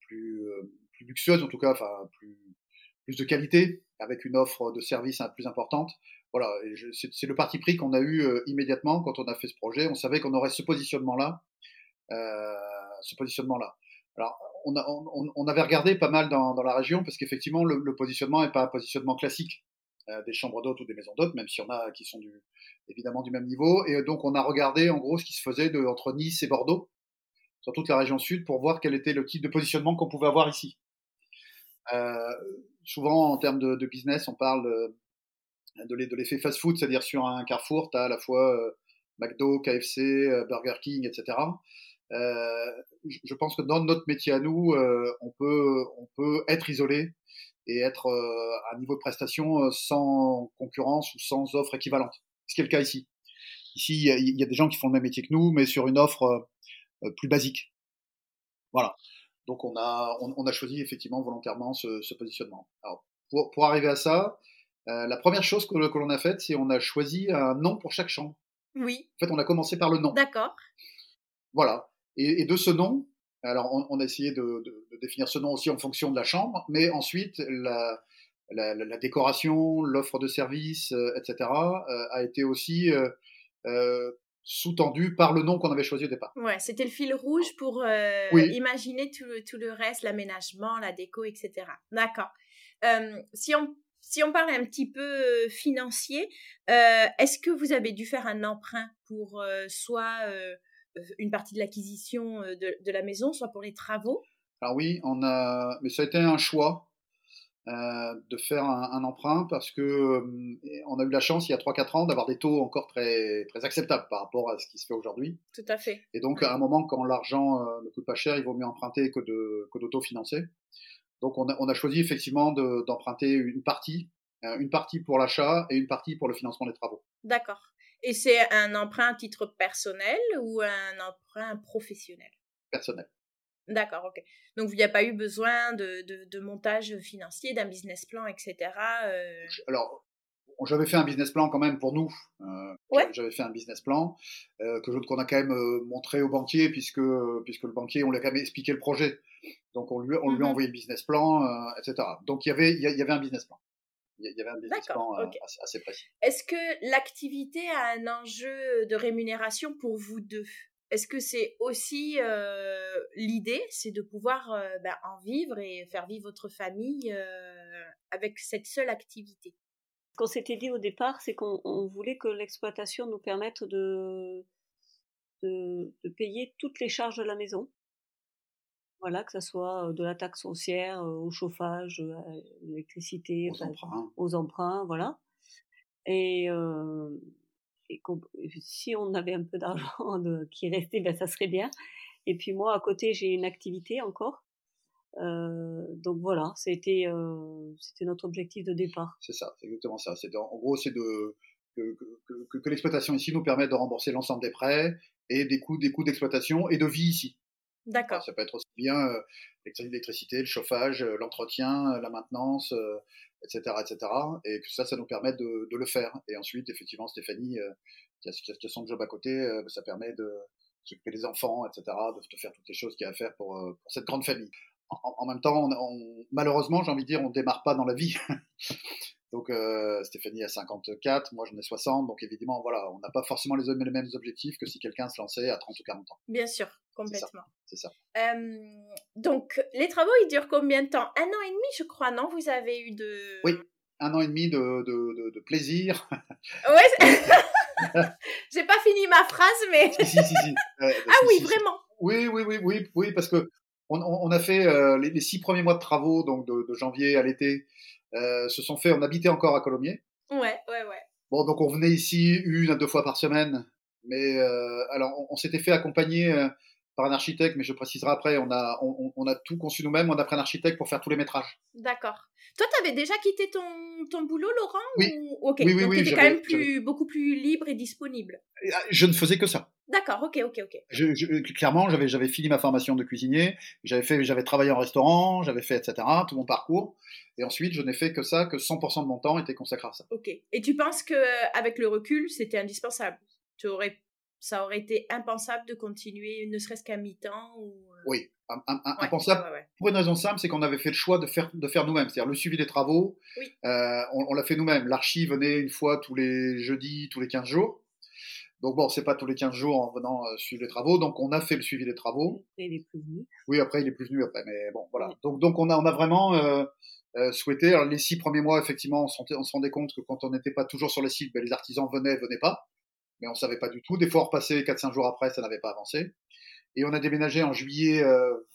plus, plus luxueuse, en tout cas, enfin, plus, plus de qualité, avec une offre de service plus importante. Voilà, c'est le parti pris qu'on a eu euh, immédiatement quand on a fait ce projet. On savait qu'on aurait ce positionnement-là, euh, ce positionnement-là. Alors, on, avait regardé pas mal dans, la région parce qu'effectivement, le, positionnement n'est pas un positionnement classique euh, des chambres d'hôtes ou des maisons d'hôtes, même s'il y en a qui sont évidemment du même niveau. Et donc, on a regardé en gros ce qui se faisait entre Nice et Bordeaux, sur toute la région sud, pour voir quel était le type de positionnement qu'on pouvait avoir ici. Euh, souvent, en termes de, business, on parle de, l'effet fast-food, c'est-à-dire sur un Carrefour, tu as à la fois euh, McDo, KFC, euh, Burger King, etc. Euh, je pense que dans notre métier à nous, euh, on, peut, on peut être isolé et être à un niveau de prestation sans concurrence ou sans offre équivalente. Ce qui est le cas ici. Ici, il y, y, a des gens qui font le même métier que nous, mais sur une offre plus basique. Voilà. Donc on a, on, a choisi effectivement volontairement ce, ce positionnement. Alors, pour, pour, arriver à ça, euh, la première chose que, que l'on a faite, c'est on a choisi un nom pour chaque chambre. Oui. En fait, on a commencé par le nom. D'accord. Voilà. Et, et, de ce nom, alors on, on a essayé de, de, de, définir ce nom aussi en fonction de la chambre, mais ensuite la, la, la, la décoration, l'offre de service, euh, etc., euh, a été aussi euh, sous-tendu par le nom qu'on avait choisi au départ. Ouais, c'était le fil rouge pour oui. imaginer tout, tout, le reste, l'aménagement, la déco, etc. D'accord. Si on si on parle un petit peu financier, euh, est-ce que vous avez dû faire un emprunt pour euh, soit euh, une partie de l'acquisition de, de, la maison, soit pour les travaux Alors oui, on a, mais ça a été un choix. Euh, de faire un, un, emprunt parce que euh, on a eu la chance il y a 3-4 ans d'avoir des taux encore très, très acceptables par rapport à ce qui se fait aujourd'hui. Tout à fait. Et donc, à un moment, quand l'argent euh, ne coûte pas cher, il vaut mieux emprunter que de que d'autofinancer. Donc, on a, on a choisi effectivement d'emprunter de, une partie une partie pour l'achat et une partie pour le financement des travaux. D'accord. Et c'est un emprunt à titre personnel ou un emprunt professionnel? Personnel. D'accord, ok. Donc, il n'y a pas eu besoin de, de, montage financier, d'un business plan, etc. Euh? Alors, j'avais fait un business plan quand même pour nous. Euh, ouais. J'avais fait un business plan euh, que qu'on a quand même euh, montré au banquier puisque puisque le banquier on lui a quand même expliqué le projet. Donc on lui on lui a mmh envoyé le business plan, etc. Donc il y avait il y avait un business plan. Il y avait un business plan assez, précis. Est-ce que l'activité a un enjeu de rémunération pour vous deux? Est-ce que c'est aussi l'idée, c'est de pouvoir ben, en vivre et faire vivre votre famille avec cette seule activité? Qu'on s'était dit au départ, c'est qu'on voulait que l'exploitation nous permette de, de, payer toutes les charges de la maison. Voilà, que ce soit euh, de la taxe foncière euh, au chauffage, à euh, l'électricité, aux, emprunts. voilà. Et, si on avait un peu d'argent qui restait, ben ça serait bien. Et puis moi, à côté, j'ai une activité encore euh, donc voilà, c'était euh, c'était notre objectif de départ. C'est ça, c'est exactement ça. C'est en gros, c'est de que, que, que, l'exploitation ici nous permette de rembourser l'ensemble des prêts et des coûts des coûts d'exploitation et de vie ici. D'accord. Ça peut être aussi bien euh, l'électricité, le chauffage, l'entretien, la maintenance, etc., etc. Et que ça, ça nous permet de, de le faire. Et ensuite, effectivement, Stéphanie, qui a, qui, a, son job à côté, ça permet de s'occuper des enfants, etc., de, faire toutes les choses qu'il y a à faire pour, pour cette grande famille en, même temps, malheureusement, j'ai envie de dire, on démarre pas dans la vie. (laughs) donc euh, Stéphanie a 54, moi j'en ai 60, donc évidemment, voilà, on n'a pas forcément les, les, mêmes objectifs que si quelqu'un se lançait à 30 ou 40 ans. Bien sûr, complètement. C'est ça. donc, les travaux, ils durent combien de temps? Un an et demi, je crois, non? Vous avez eu de... Oui, un an et demi de, de, de, plaisir. Ouais, (laughs) j'ai pas fini ma phrase, mais... si, si, si. (laughs) ah oui, vraiment oui, oui, oui, oui, oui, parce que on, a fait euh, les, six premiers mois de travaux, donc de, janvier à l'été, euh, se sont faits. On habitait encore à Colomiers. Ouais, ouais, ouais. Bon, donc on venait ici une à deux fois par semaine. Mais euh, alors, on, s'était fait accompagner par un architecte, mais je préciserai après. On a, on, a tout conçu nous-mêmes. On a pris un architecte pour faire tous les métrages. D'accord. Toi, tu avais déjà quitté ton, ton boulot, Laurent Oui. Ou... Ok. Oui, oui, donc tu étais quand même plus, beaucoup plus libre et disponible. Ah, je ne faisais que ça. D'accord, ok, ok, ok. Je, clairement, j'avais, j'avais fini ma formation de cuisinier, j'avais fait, j'avais travaillé en restaurant, j'avais fait, etc., tout mon parcours. Et ensuite, je n'ai fait que ça, que 100% de mon temps était consacré à ça. Ok. Et tu penses que, avec le recul, c'était indispensable? Tu aurais, Ça aurait été impensable de continuer, ne serait-ce qu'à mi-temps ou... Euh? Oui, impensable. Pour une raison simple, c'est qu'on avait fait le choix de faire, de faire nous-mêmes. C'est-à-dire le suivi des travaux, oui. euh, on, on l'a fait nous-mêmes. L'archi venait une fois tous les jeudis, tous les 15 jours. Donc bon, c'est pas tous les 15 jours en venant euh, suivre les travaux, donc on a fait le suivi des travaux. Après, il est plus venu. Oui, après, il est plus venu après, mais bon, voilà. Donc, donc on a, on a vraiment euh, euh, souhaité. Alors, les six premiers mois, effectivement, on se, rendait, on se rendait compte que quand on n'était pas toujours sur le site, ben, les artisans venaient, venaient pas, mais on savait pas du tout. Des fois, on repassait 4-5 jours après, ça n'avait pas avancé. Et on a déménagé en juillet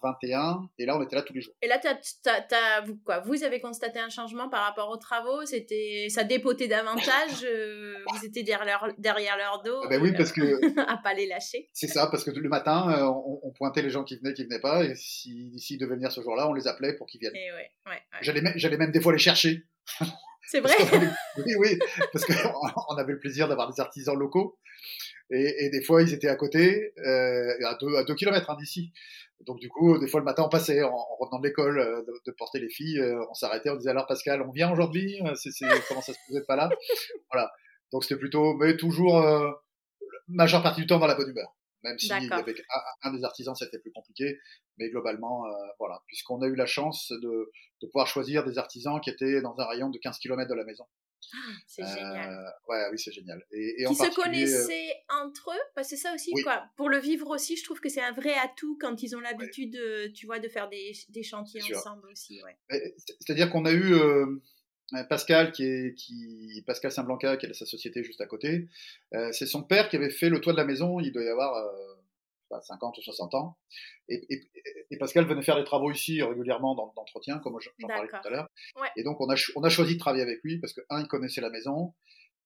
21, euh, et là on était là tous les jours. Et là, vous, quoi, vous avez constaté un changement par rapport aux travaux? C'était Ça dépotait davantage euh, Vous étiez derrière leur, derrière leur dos ah ben oui, parce que. (laughs) à pas les lâcher? C'est ça, parce que le matin, euh, on, pointait les gens qui venaient, qui venaient pas, et s'ils si, devaient venir ce jour-là, on les appelait pour qu'ils viennent. Ouais, ouais, J'allais même des fois les chercher. (laughs) C'est vrai Oui, oui, parce qu'on avait le plaisir d'avoir des artisans locaux. Et, et, des fois, ils étaient à côté, euh, à deux, à deux kilomètres hein, d'ici. Donc du coup, des fois le matin, on passait en, revenant de l'école, euh, de, porter les filles, euh, on s'arrêtait, on disait alors Pascal, on vient aujourd'hui euh, c'est, Comment ça se faisait pas là? Voilà. Donc c'était plutôt, mais toujours majeure partie du temps dans la bonne humeur. Même si avec un, des artisans, c'était plus compliqué, mais globalement, voilà, puisqu'on a eu la chance de, de pouvoir choisir des artisans qui étaient dans un rayon de 15 km de la maison. Ah, c'est génial. Euh, ouais, oui, c'est génial. Et, qui se connaissaient entre eux, parce que c'est ça aussi, quoi. Pour le vivre aussi, je trouve que c'est un vrai atout quand ils ont l'habitude, tu vois, de faire des, des chantiers ensemble aussi. C'est-à-dire qu'on a eu euh, Pascal, qui est qui Pascal Saint-Blanca, qui est sa société juste à côté. Euh, c'est son père qui avait fait le toit de la maison. Il doit y avoir 50 ou 60 ans. Et, Pascal venait faire des travaux ici régulièrement d'entretien, comme j'en parlais tout à l'heure. Et donc, on a, on a choisi de travailler avec lui parce que, un, il connaissait la maison,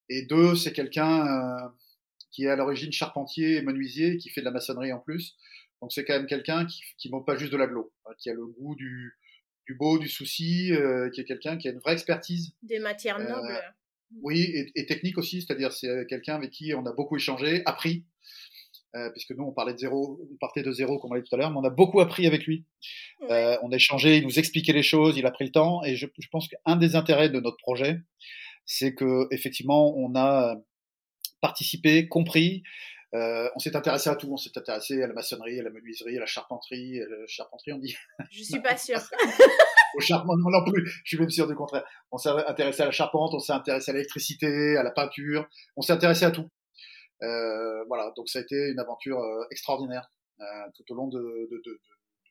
et deux, c'est quelqu'un euh, qui est à l'origine charpentier et menuisier, qui fait de la maçonnerie en plus. Donc, c'est quand même quelqu'un qui ne monte pas juste de la hein, qui a le goût du, du beau, du souci, qui est quelqu'un qui a une vraie expertise. Des matières nobles. Oui, et, et, technique aussi, c'est-à-dire c'est quelqu'un avec qui on a beaucoup échangé, appris, euh, puisque nous on parlait de zéro, on partait de zéro comme on l'a dit tout à l'heure, mais on a beaucoup appris avec lui. Euh, on a échangé, il nous expliquait les choses, il a pris le temps, et je, je pense qu'un des intérêts de notre projet, c'est que effectivement on a participé, compris, euh, on s'est intéressé à tout, on s'est intéressé à la maçonnerie, à la menuiserie, à la charpenterie, à la charpenterie on dit. Je suis pas sûre. (laughs) au charbon non plus, je suis même sûr du contraire. On s'est intéressé à la charpente, on s'est intéressé à l'électricité, à la peinture, on s'est intéressé à tout. Euh, voilà, donc ça a été une aventure euh, extraordinaire euh, tout au long de, de, de, de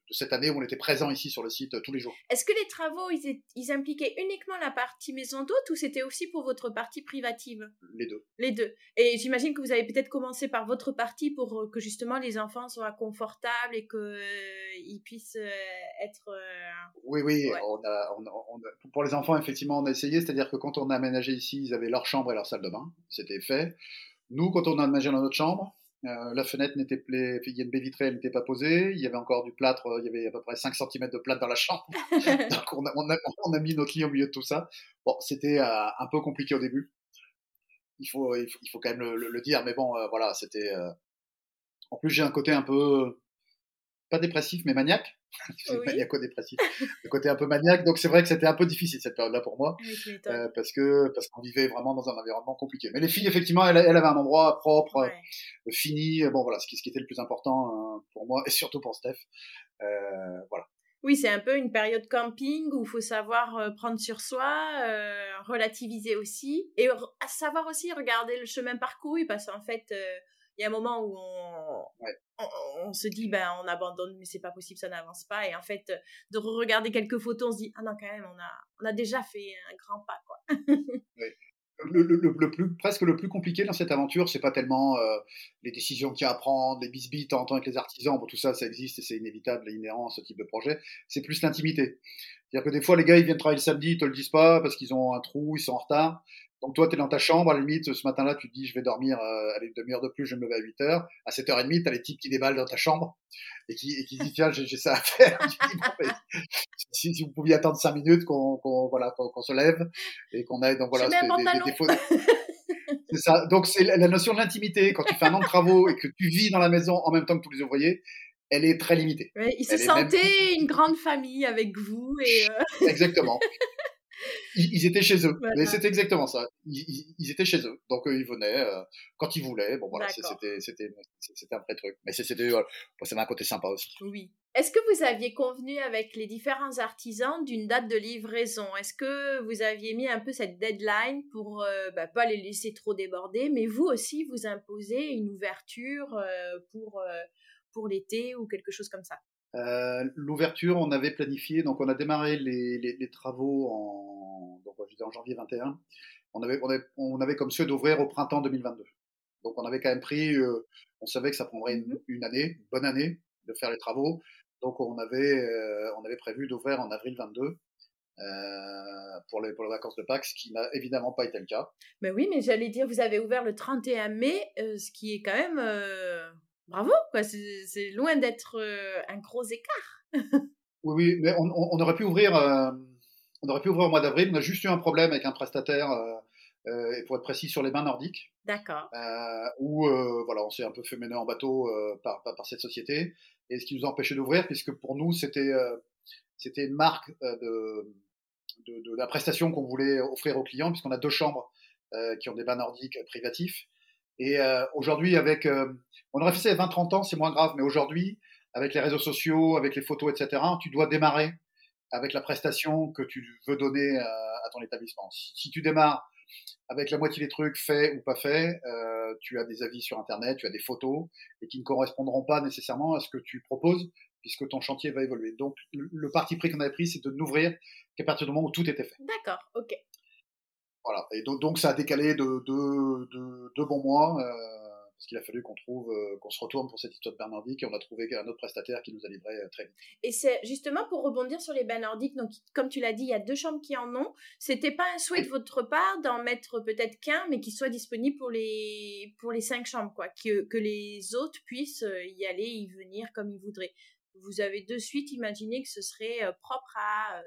cette année où on était présent ici sur le site euh, tous les jours. Est-ce que les travaux, ils, ils, impliquaient uniquement la partie maison d'hôte ou c'était aussi pour votre partie privative? Les deux. Les deux. Et j'imagine que vous avez peut-être commencé par votre partie pour euh, que justement les enfants soient confortables et qu'ils euh, puissent euh, être... Euh... Oui, oui. Ouais. On a, on a, on a, pour les enfants, effectivement, on a essayé. C'est-à-dire que quand on a aménagé ici, ils avaient leur chambre et leur salle de bain. C'était fait. Nous, quand on a aménagé dans notre chambre, euh, la fenêtre n'était il y a une baie vitrée, elle n'était pas posée. Il y avait encore du plâtre, il y avait à peu près 5 cm de plâtre dans la chambre. (laughs) (laughs) Donc on a, on, a, on a, mis notre lit au milieu de tout ça. Bon, c'était euh, un peu compliqué au début. Il faut, il faut, il faut quand même le, le, le, dire, mais bon, euh, voilà, c'était. Euh, en plus, j'ai un côté un peu pas dépressif, mais maniaque. (laughs) Oui. maniaco-dépressif. le côté un peu maniaque. Donc c'est vrai que c'était un peu difficile cette période-là pour moi, oui, euh, parce que parce qu'on vivait vraiment dans un environnement compliqué. Mais les filles, effectivement, elles, elles avaient un endroit propre, ouais. euh, fini. Bon voilà, ce qui, ce qui était le plus important euh, pour moi et surtout pour Steph. Euh, voilà. Oui, c'est un peu une période camping où il faut savoir euh, prendre sur soi, euh, relativiser aussi, et savoir aussi regarder le chemin parcouru, parce qu'en fait, euh, il y a un moment où on, ouais. on, on, se dit ben on abandonne mais c'est pas possible ça n'avance pas et en fait de regarder quelques photos on se dit ah non quand même on a on a déjà fait un grand pas quoi (laughs) ouais. Le, le, le, plus, presque le plus compliqué dans cette aventure, c'est pas tellement euh, les décisions qu'il y a à prendre, les bisbis en avec les artisans, bon, tout ça, ça existe et c'est inévitable et inhérent à ce type de projet. C'est plus l'intimité. C'est-à-dire que des fois, les gars, ils viennent travailler le samedi, ils te le disent pas parce qu'ils ont un trou, ils sont en retard. Donc toi, tu es dans ta chambre, à la limite, ce matin-là, tu te dis, je vais dormir euh, allez, une demi-heure de plus, je vais me lever à 8 heures. À 7h30, tu as les types qui déballent dans ta chambre et qui, et qui disent, tiens, j'ai ça à faire. (laughs) si, si, vous pouviez attendre 5 minutes qu'on qu voilà, qu qu se lève et qu'on aille, donc voilà, des, défauts. c'est ça. Donc c'est la notion de l'intimité. Quand tu fais un an de travaux et que tu vis dans la maison en même temps que tous les ouvriers, elle est très limitée. Oui, ils se sentaient même... une grande famille avec vous. Et euh... Exactement. Ils, ils, étaient chez eux. Voilà. Mais c'était exactement ça. Ils, étaient chez eux. Donc, euh, ils venaient euh, quand ils voulaient. Bon, voilà, c'était, un vrai truc. Mais c'était, euh, ça un côté sympa aussi. Oui. Est-ce que vous aviez convenu avec les différents artisans d'une date de livraison? Est-ce que vous aviez mis un peu cette deadline pour euh, bah, pas les laisser trop déborder, mais vous aussi vous imposez une ouverture euh, pour, pour l'été ou quelque chose comme ça? Euh, L'ouverture, on avait planifié, donc on a démarré les, les, les travaux en, en janvier 21. On avait, on avait, on avait comme souhait d'ouvrir au printemps 2022. Donc on avait quand même pris, euh, on savait que ça prendrait une, Mhm. une année, une bonne année, de faire les travaux. Donc on avait, euh, on avait prévu d'ouvrir en avril 22 euh, pour, les, pour les vacances de Pâques, ce qui n'a évidemment pas été le cas. Ben oui, mais j'allais dire, vous avez ouvert le 31 mai, ce qui est quand même bravo, quoi. C'est loin d'être un gros écart. (laughs) oui, oui, mais on, aurait pu ouvrir, on aurait pu ouvrir au mois d'avril. On a juste eu un problème avec un prestataire. Euh, et pour être précis sur les bains nordiques. D'accord. Euh, où euh, voilà, on s'est un peu fait mener en bateau par, par, par, cette société, et ce qui nous a empêché d'ouvrir, puisque pour nous c'était c'était une marque de, de, de, la prestation qu'on voulait offrir aux clients, puisqu'on a deux chambres qui ont des bains nordiques privatifs. Et aujourd'hui, avec on aurait fait ça il y a 20-30 ans, c'est moins grave, mais aujourd'hui, avec les réseaux sociaux, avec les photos, etc., tu dois démarrer avec la prestation que tu veux donner à ton établissement. Si, si tu démarres avec la moitié des trucs faits ou pas faits, euh, tu as des avis sur Internet, tu as des photos, et qui ne correspondront pas nécessairement à ce que tu proposes, puisque ton chantier va évoluer. Donc, le, le parti pris qu'on avait pris, c'est de n'ouvrir qu'à partir du moment où tout était fait. D'accord, ok. Voilà, et donc, donc ça a décalé de deux de, de bons mois, euh, parce qu'il a fallu qu'on trouve, euh, qu'on se retourne pour cette histoire de bain nordique, et on a trouvé un autre prestataire qui nous a livré euh, très vite. Et c'est justement pour rebondir sur les bains nordiques, donc comme tu l'as dit, il y a deux chambres qui en ont. C'était pas un souhait de votre part d'en mettre peut-être qu'un, mais qui soit disponible pour les pour les cinq chambres, quoi, que que les autres puissent euh, y aller, y venir comme ils voudraient. vous avez de suite imaginé que ce serait propre à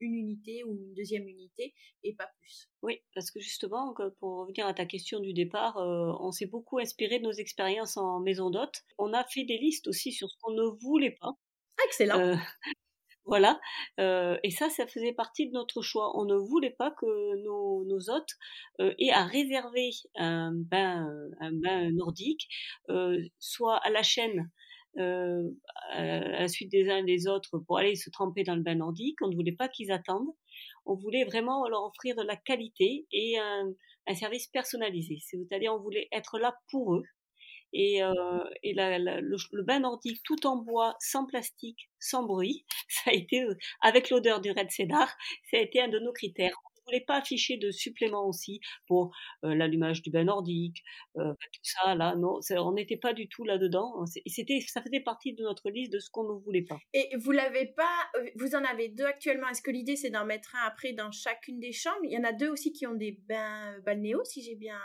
une unité ou une deuxième unité et pas plus. Oui, parce que justement, pour revenir à ta question du départ, on s'est beaucoup inspiré de nos expériences en maison d'hôte. On a fait des listes aussi sur ce qu'on ne voulait pas. Excellent. (laughs) Voilà. Euh, et ça, ça faisait partie de notre choix. On ne voulait pas que nos, nos hôtes euh, aient à réserver un bain, un bain nordique, euh, soit à la chaîne, euh, à la suite des uns et des autres, pour aller se tremper dans le bain nordique. On ne voulait pas qu'ils attendent. On voulait vraiment leur offrir de la qualité et un, service personnalisé. C'est-à-dire, on voulait être là pour eux et, euh, et le, le, bain nordique tout en bois, sans plastique, sans bruit, (laughs) ça a été, euh, avec l'odeur du red cedar, ça a été un de nos critères. On ne voulait pas afficher de suppléments aussi pour euh, l'allumage du bain nordique, euh, tout ça là, non, on n'était pas du tout là-dedans. C'était, ça faisait partie de notre liste de ce qu'on ne voulait pas. Et vous l'avez pas, euh, vous en avez deux actuellement. Est-ce que l'idée c'est d'en mettre un après dans chacune des chambres? Il y en a deux aussi qui ont des bains balnéo, si j'ai bien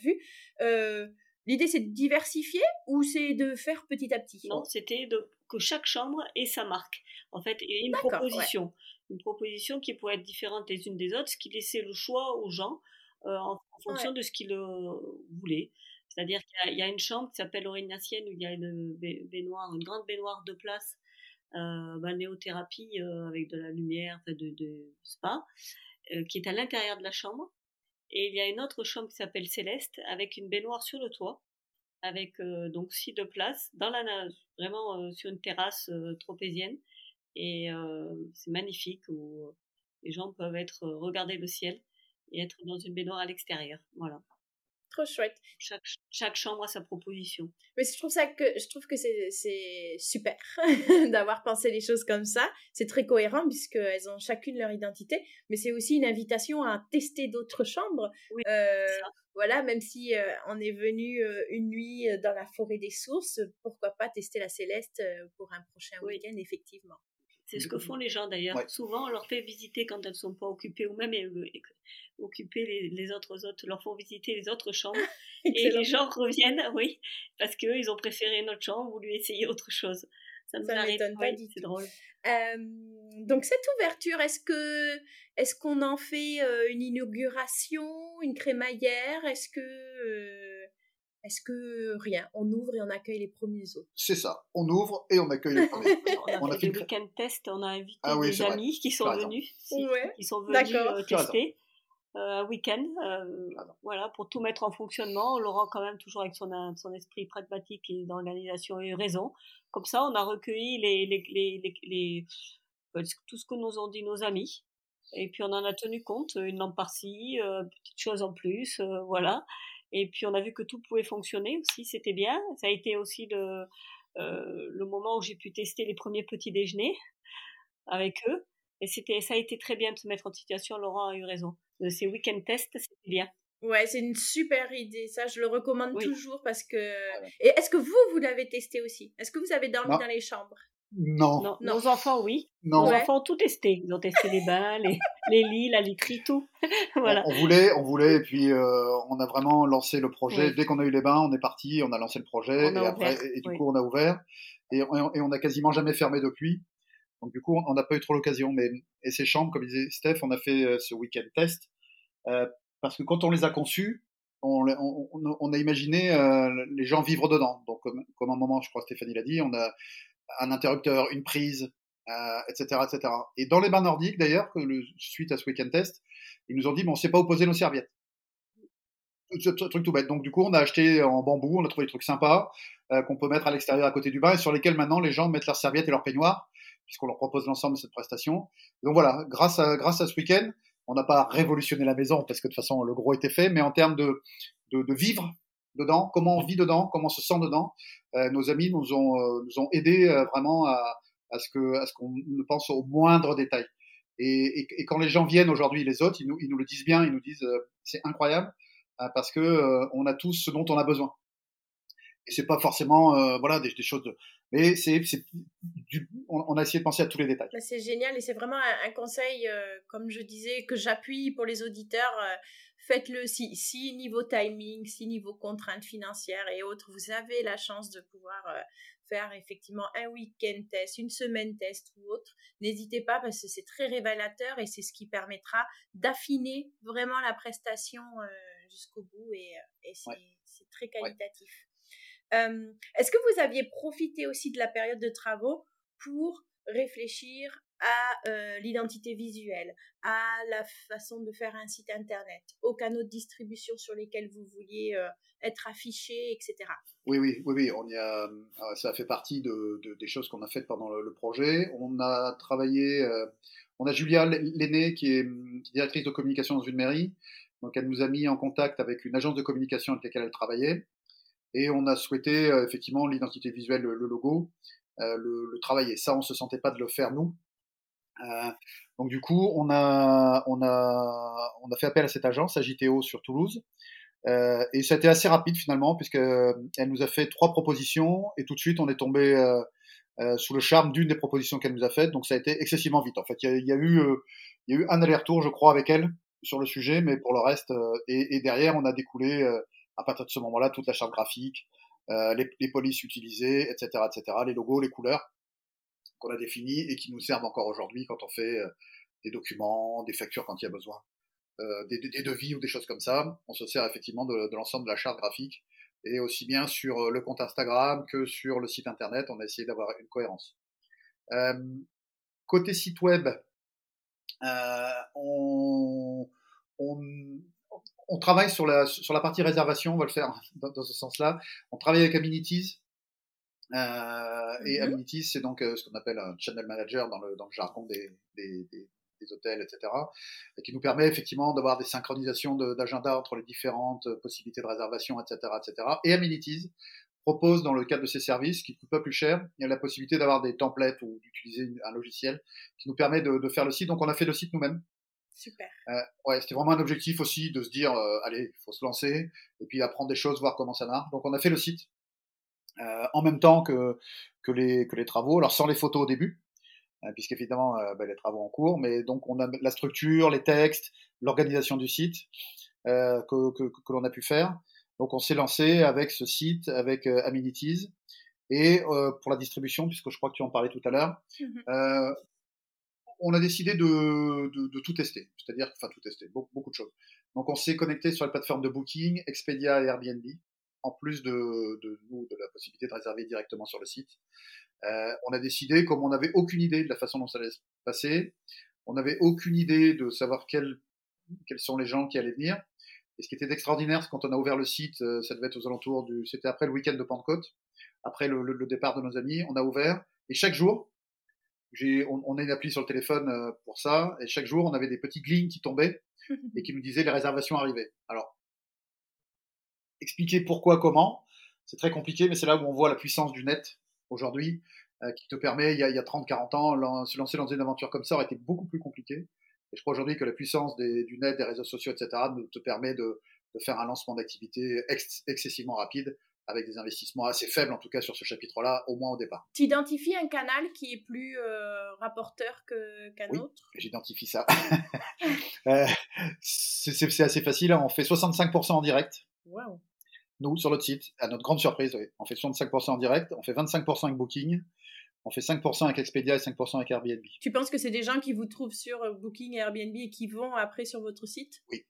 vu. Euh, L'idée, c'est de diversifier ou c'est de faire petit à petit? Non, c'était que chaque chambre ait sa marque, en fait, et une proposition. Ouais. Une proposition qui pourrait être différente les unes des autres, ce qui laissait le choix aux gens euh, en, en, fonction ouais. de ce qu'ils euh, voulaient. C'est-à-dire qu'il y, y, a une chambre qui s'appelle l'Orignatienne où il y a une baignoire, une grande baignoire de place, euh, balnéothérapie euh, avec de la lumière, de, de spa, qui est à l'intérieur de la chambre. Et il y a une autre chambre qui s'appelle Céleste avec une baignoire sur le toit, avec donc six de place dans la vraiment sur une terrasse tropézienne. Et c'est magnifique où les gens peuvent être regarder le ciel et être dans une baignoire à l'extérieur. Voilà. Trop chouette. Chaque, chaque chambre a sa proposition. Mais je trouve ça que je trouve que c'est super (laughs) d'avoir pensé les choses comme ça. C'est très cohérent puisqu'elles ont chacune leur identité, mais c'est aussi une invitation à tester d'autres chambres. Oui, euh, voilà, même si euh, on est venu euh, une nuit dans la forêt des sources, pourquoi pas tester la Céleste pour un prochain oui. week-end, effectivement. C'est ce que font les gens d'ailleurs. Ouais. Souvent, on leur fait visiter quand elles ne sont pas occupées, ou même occuper les, les, autres hôtes, leur font visiter les autres chambres. (laughs) et les gens reviennent, oui, parce qu'eux, ils ont préféré notre chambre, voulu essayer autre chose. Ça ça arrive, pas oui, c'est drôle. Euh, donc cette ouverture, est-ce que est-ce qu'on en fait euh, une inauguration, une crémaillère? Est-ce que euh, est-ce que rien On ouvre et on accueille les premiers hôtes C'est ça. On ouvre et on accueille les premiers. (laughs) on a, on a fait, des week-end test. On a invité ah, oui, des amis vrai. qui sont venus, ouais. qui sont venus euh, tester un week-end, euh, voilà, pour tout mettre en fonctionnement. Laurent, quand même, toujours avec son, son esprit pragmatique et d'organisation, et raison. Comme ça, on a recueilli les, les, les, les, les tout ce que nous ont dit nos amis. Et puis, on en a tenu compte, une lampe par-ci, euh, petite chose en plus, euh, voilà. Et puis, on a vu que tout pouvait fonctionner aussi, c'était bien. Ça a été aussi le, euh, le moment où j'ai pu tester les premiers petits déjeuners avec eux. Et c'était, ça a été très bien de se mettre en situation. Laurent a eu raison. Ces week-end tests, c'était bien. Ouais, c'est une super idée. Ça, je le recommande oui. toujours parce que. Et est-ce que vous, vous l'avez testé aussi? Est-ce que vous avez dormi non. dans les chambres? Non. non. Nos enfants, oui. Non. Nos ouais. enfants ont tout testé. Ils ont testé les bains, les, (laughs) les lits, la literie, tout. (laughs) voilà. On, on, voulait, on voulait, et puis euh, on a vraiment lancé le projet. Oui. Dès qu'on a eu les bains, on est parti, on a lancé le projet, et après, et, et du oui. coup, on a ouvert, et, et on a quasiment jamais fermé depuis. Donc du coup, on n'a pas eu trop l'occasion. Mais et ces chambres, comme disait Steph, on a fait euh, ce week-end test euh, parce que quand on les a conçues, on, on, on a imaginé euh, les gens vivre dedans. Donc comme, comme un moment, je crois Stéphanie l'a dit, on a un interrupteur, une prise, euh, etc., etc. Et dans les bains nordiques, d'ailleurs, suite à ce week-end test, ils nous ont dit, bon, on ne sait pas où poser nos serviettes. Ce truc tout bête. Donc, du coup, on a acheté en bambou, on a trouvé des trucs sympas euh, qu'on peut mettre à l'extérieur à côté du bain et sur lesquels maintenant les gens mettent leurs serviettes et leurs peignoirs, puisqu'on leur propose l'ensemble de cette prestation. Donc voilà, grâce à, grâce à ce week-end, on n'a pas révolutionné la maison parce que de toute façon le gros était fait, mais en termes de, de, de vivre dedans, comment on vit dedans, comment on se sent dedans, euh, nos amis nous ont, euh, nous ont aidé euh, vraiment à, à ce que à ce qu'on pense aux moindres détails. Et, et, et, quand les gens viennent aujourd'hui, les autres, ils nous, ils nous le disent bien, ils nous disent c'est incroyable parce que on a tous ce dont on a besoin. Et c'est pas forcément voilà des, des choses de, mais c'est, on, on, a essayé de penser à tous les détails. C'est génial et c'est vraiment un, un conseil, euh, comme je disais, que j'appuie pour les auditeurs. Faites-le si, si niveau timing, si niveau contraintes financières et autres, vous avez la chance de pouvoir euh, faire effectivement un week-end test, une semaine test ou autre, n'hésitez pas parce que c'est très révélateur et c'est ce qui permettra d'affiner vraiment la prestation euh, jusqu'au bout et, euh, c'est très qualitatif. Est-ce que vous aviez profité aussi de la période de travaux pour réfléchir à euh, l'identité visuelle, à la façon de faire un site internet, aux canaux de distribution sur lesquels vous vouliez euh, être affiché, etc. Oui, oui, oui, oui, on y a, euh, ça fait partie de, des choses qu'on a faites pendant le, projet. On a travaillé, on a Julia Lenné qui est directrice de communication dans une mairie, donc elle nous a mis en contact avec une agence de communication avec laquelle elle travaillait, et on a souhaité effectivement l'identité visuelle, le, logo. le, le, travailler. Ça, on se sentait pas de le faire nous. Euh, donc du coup, on a, on, a, on a fait appel à cette agence, JTO sur Toulouse. Euh, et ça a été assez rapide finalement, puisqu'elle nous a fait trois propositions et tout de suite on est tombé euh, euh sous le charme d'une des propositions qu'elle nous a faites. Donc ça a été excessivement vite. En fait, il y a, y a, eu, il y a eu un aller-retour, je crois, avec elle sur le sujet, mais pour le reste, et, et, derrière on a découlé à partir de ce moment-là toute la charte graphique, les, les polices utilisées, etc., etc., les logos, les couleurs qu'on a définis et qui nous servent encore aujourd'hui quand on fait euh, des documents, des factures quand il y a besoin, euh, des, des, devis ou des choses comme ça. On se sert effectivement de, de l'ensemble de la charte graphique et aussi bien sur euh, le compte Instagram que sur le site internet, on a essayé d'avoir une cohérence. Euh, côté site web, euh, on, on, on, travaille sur la, sur la partie réservation, on va le faire dans, ce sens-là. On travaille avec Amenities, euh, et mmh Amenities, c'est donc euh, ce qu'on appelle un channel manager dans le, dans le jargon des, des, des, des, hôtels, etc. Et qui nous permet effectivement d'avoir des synchronisations d'agenda entre les différentes possibilités de réservation, etc. etc. Et Amenities propose dans le cadre de ces services, qui ne coûtent pas plus cher, il y a la possibilité d'avoir des templates ou d'utiliser un logiciel qui nous permet de, de, faire le site. Donc on a fait le site nous-mêmes. Super. Euh, ouais, c'était vraiment un objectif aussi de se dire, euh, allez, il faut se lancer et puis apprendre des choses, voir comment ça marche. Donc on a fait le site euh, en même temps que, que, les, que les travaux, alors sans les photos au début, euh, puisqu'évidemment euh, ben, les travaux en cours, mais donc on a la structure, les textes, l'organisation du site euh, que, que, que l'on a pu faire. Donc on s'est lancé avec ce site, avec euh, Amenities, et euh, pour la distribution, puisque je crois que tu en parlais tout à l'heure, mmh on a décidé de, de, de tout tester, c'est-à-dire, enfin tout tester, beaucoup, beaucoup de choses. Donc on s'est connecté sur la plateforme de Booking, Expedia et Airbnb en plus de, de, nous, de la possibilité de réserver directement sur le site. Euh, on a décidé, comme on n'avait aucune idée de la façon dont ça allait se passer, on n'avait aucune idée de savoir quels, quels sont les gens qui allaient venir. Et ce qui était extraordinaire, c'est quand on a ouvert le site, euh, ça devait être aux alentours du, c'était après le week-end de Pentecôte, après le, le, le, départ de nos amis, on a ouvert, et chaque jour, j'ai, on, on, a une appli sur le téléphone euh, pour ça, et chaque jour, on avait des petits glignes qui tombaient (laughs) et qui nous disaient les réservations arrivaient. Alors, expliquer pourquoi, comment, c'est très compliqué, mais c'est là où on voit la puissance du net aujourd'hui, euh, qui te permet, il y a, a 30-40 ans, se lancer dans une aventure comme ça aurait été beaucoup plus compliqué. Et je crois aujourd'hui que la puissance des, du net, des réseaux sociaux, etc., te permet de, de faire un lancement d'activité ex excessivement rapide avec des investissements assez faibles, en tout cas sur ce chapitre-là, au moins au départ. Tu identifies un canal qui est plus euh, rapporteur qu'un oui, autre? J'identifie ça. (laughs) euh, c'est assez facile, hein. on fait 65% en direct. Wow nous, sur notre site, à notre grande surprise, oui. on fait 65% en direct, on fait 25% avec Booking, on fait 5% avec Expedia et 5% avec Airbnb. Tu penses que c'est des gens qui vous trouvent sur euh, Booking et Airbnb et qui vont après sur votre site? Oui.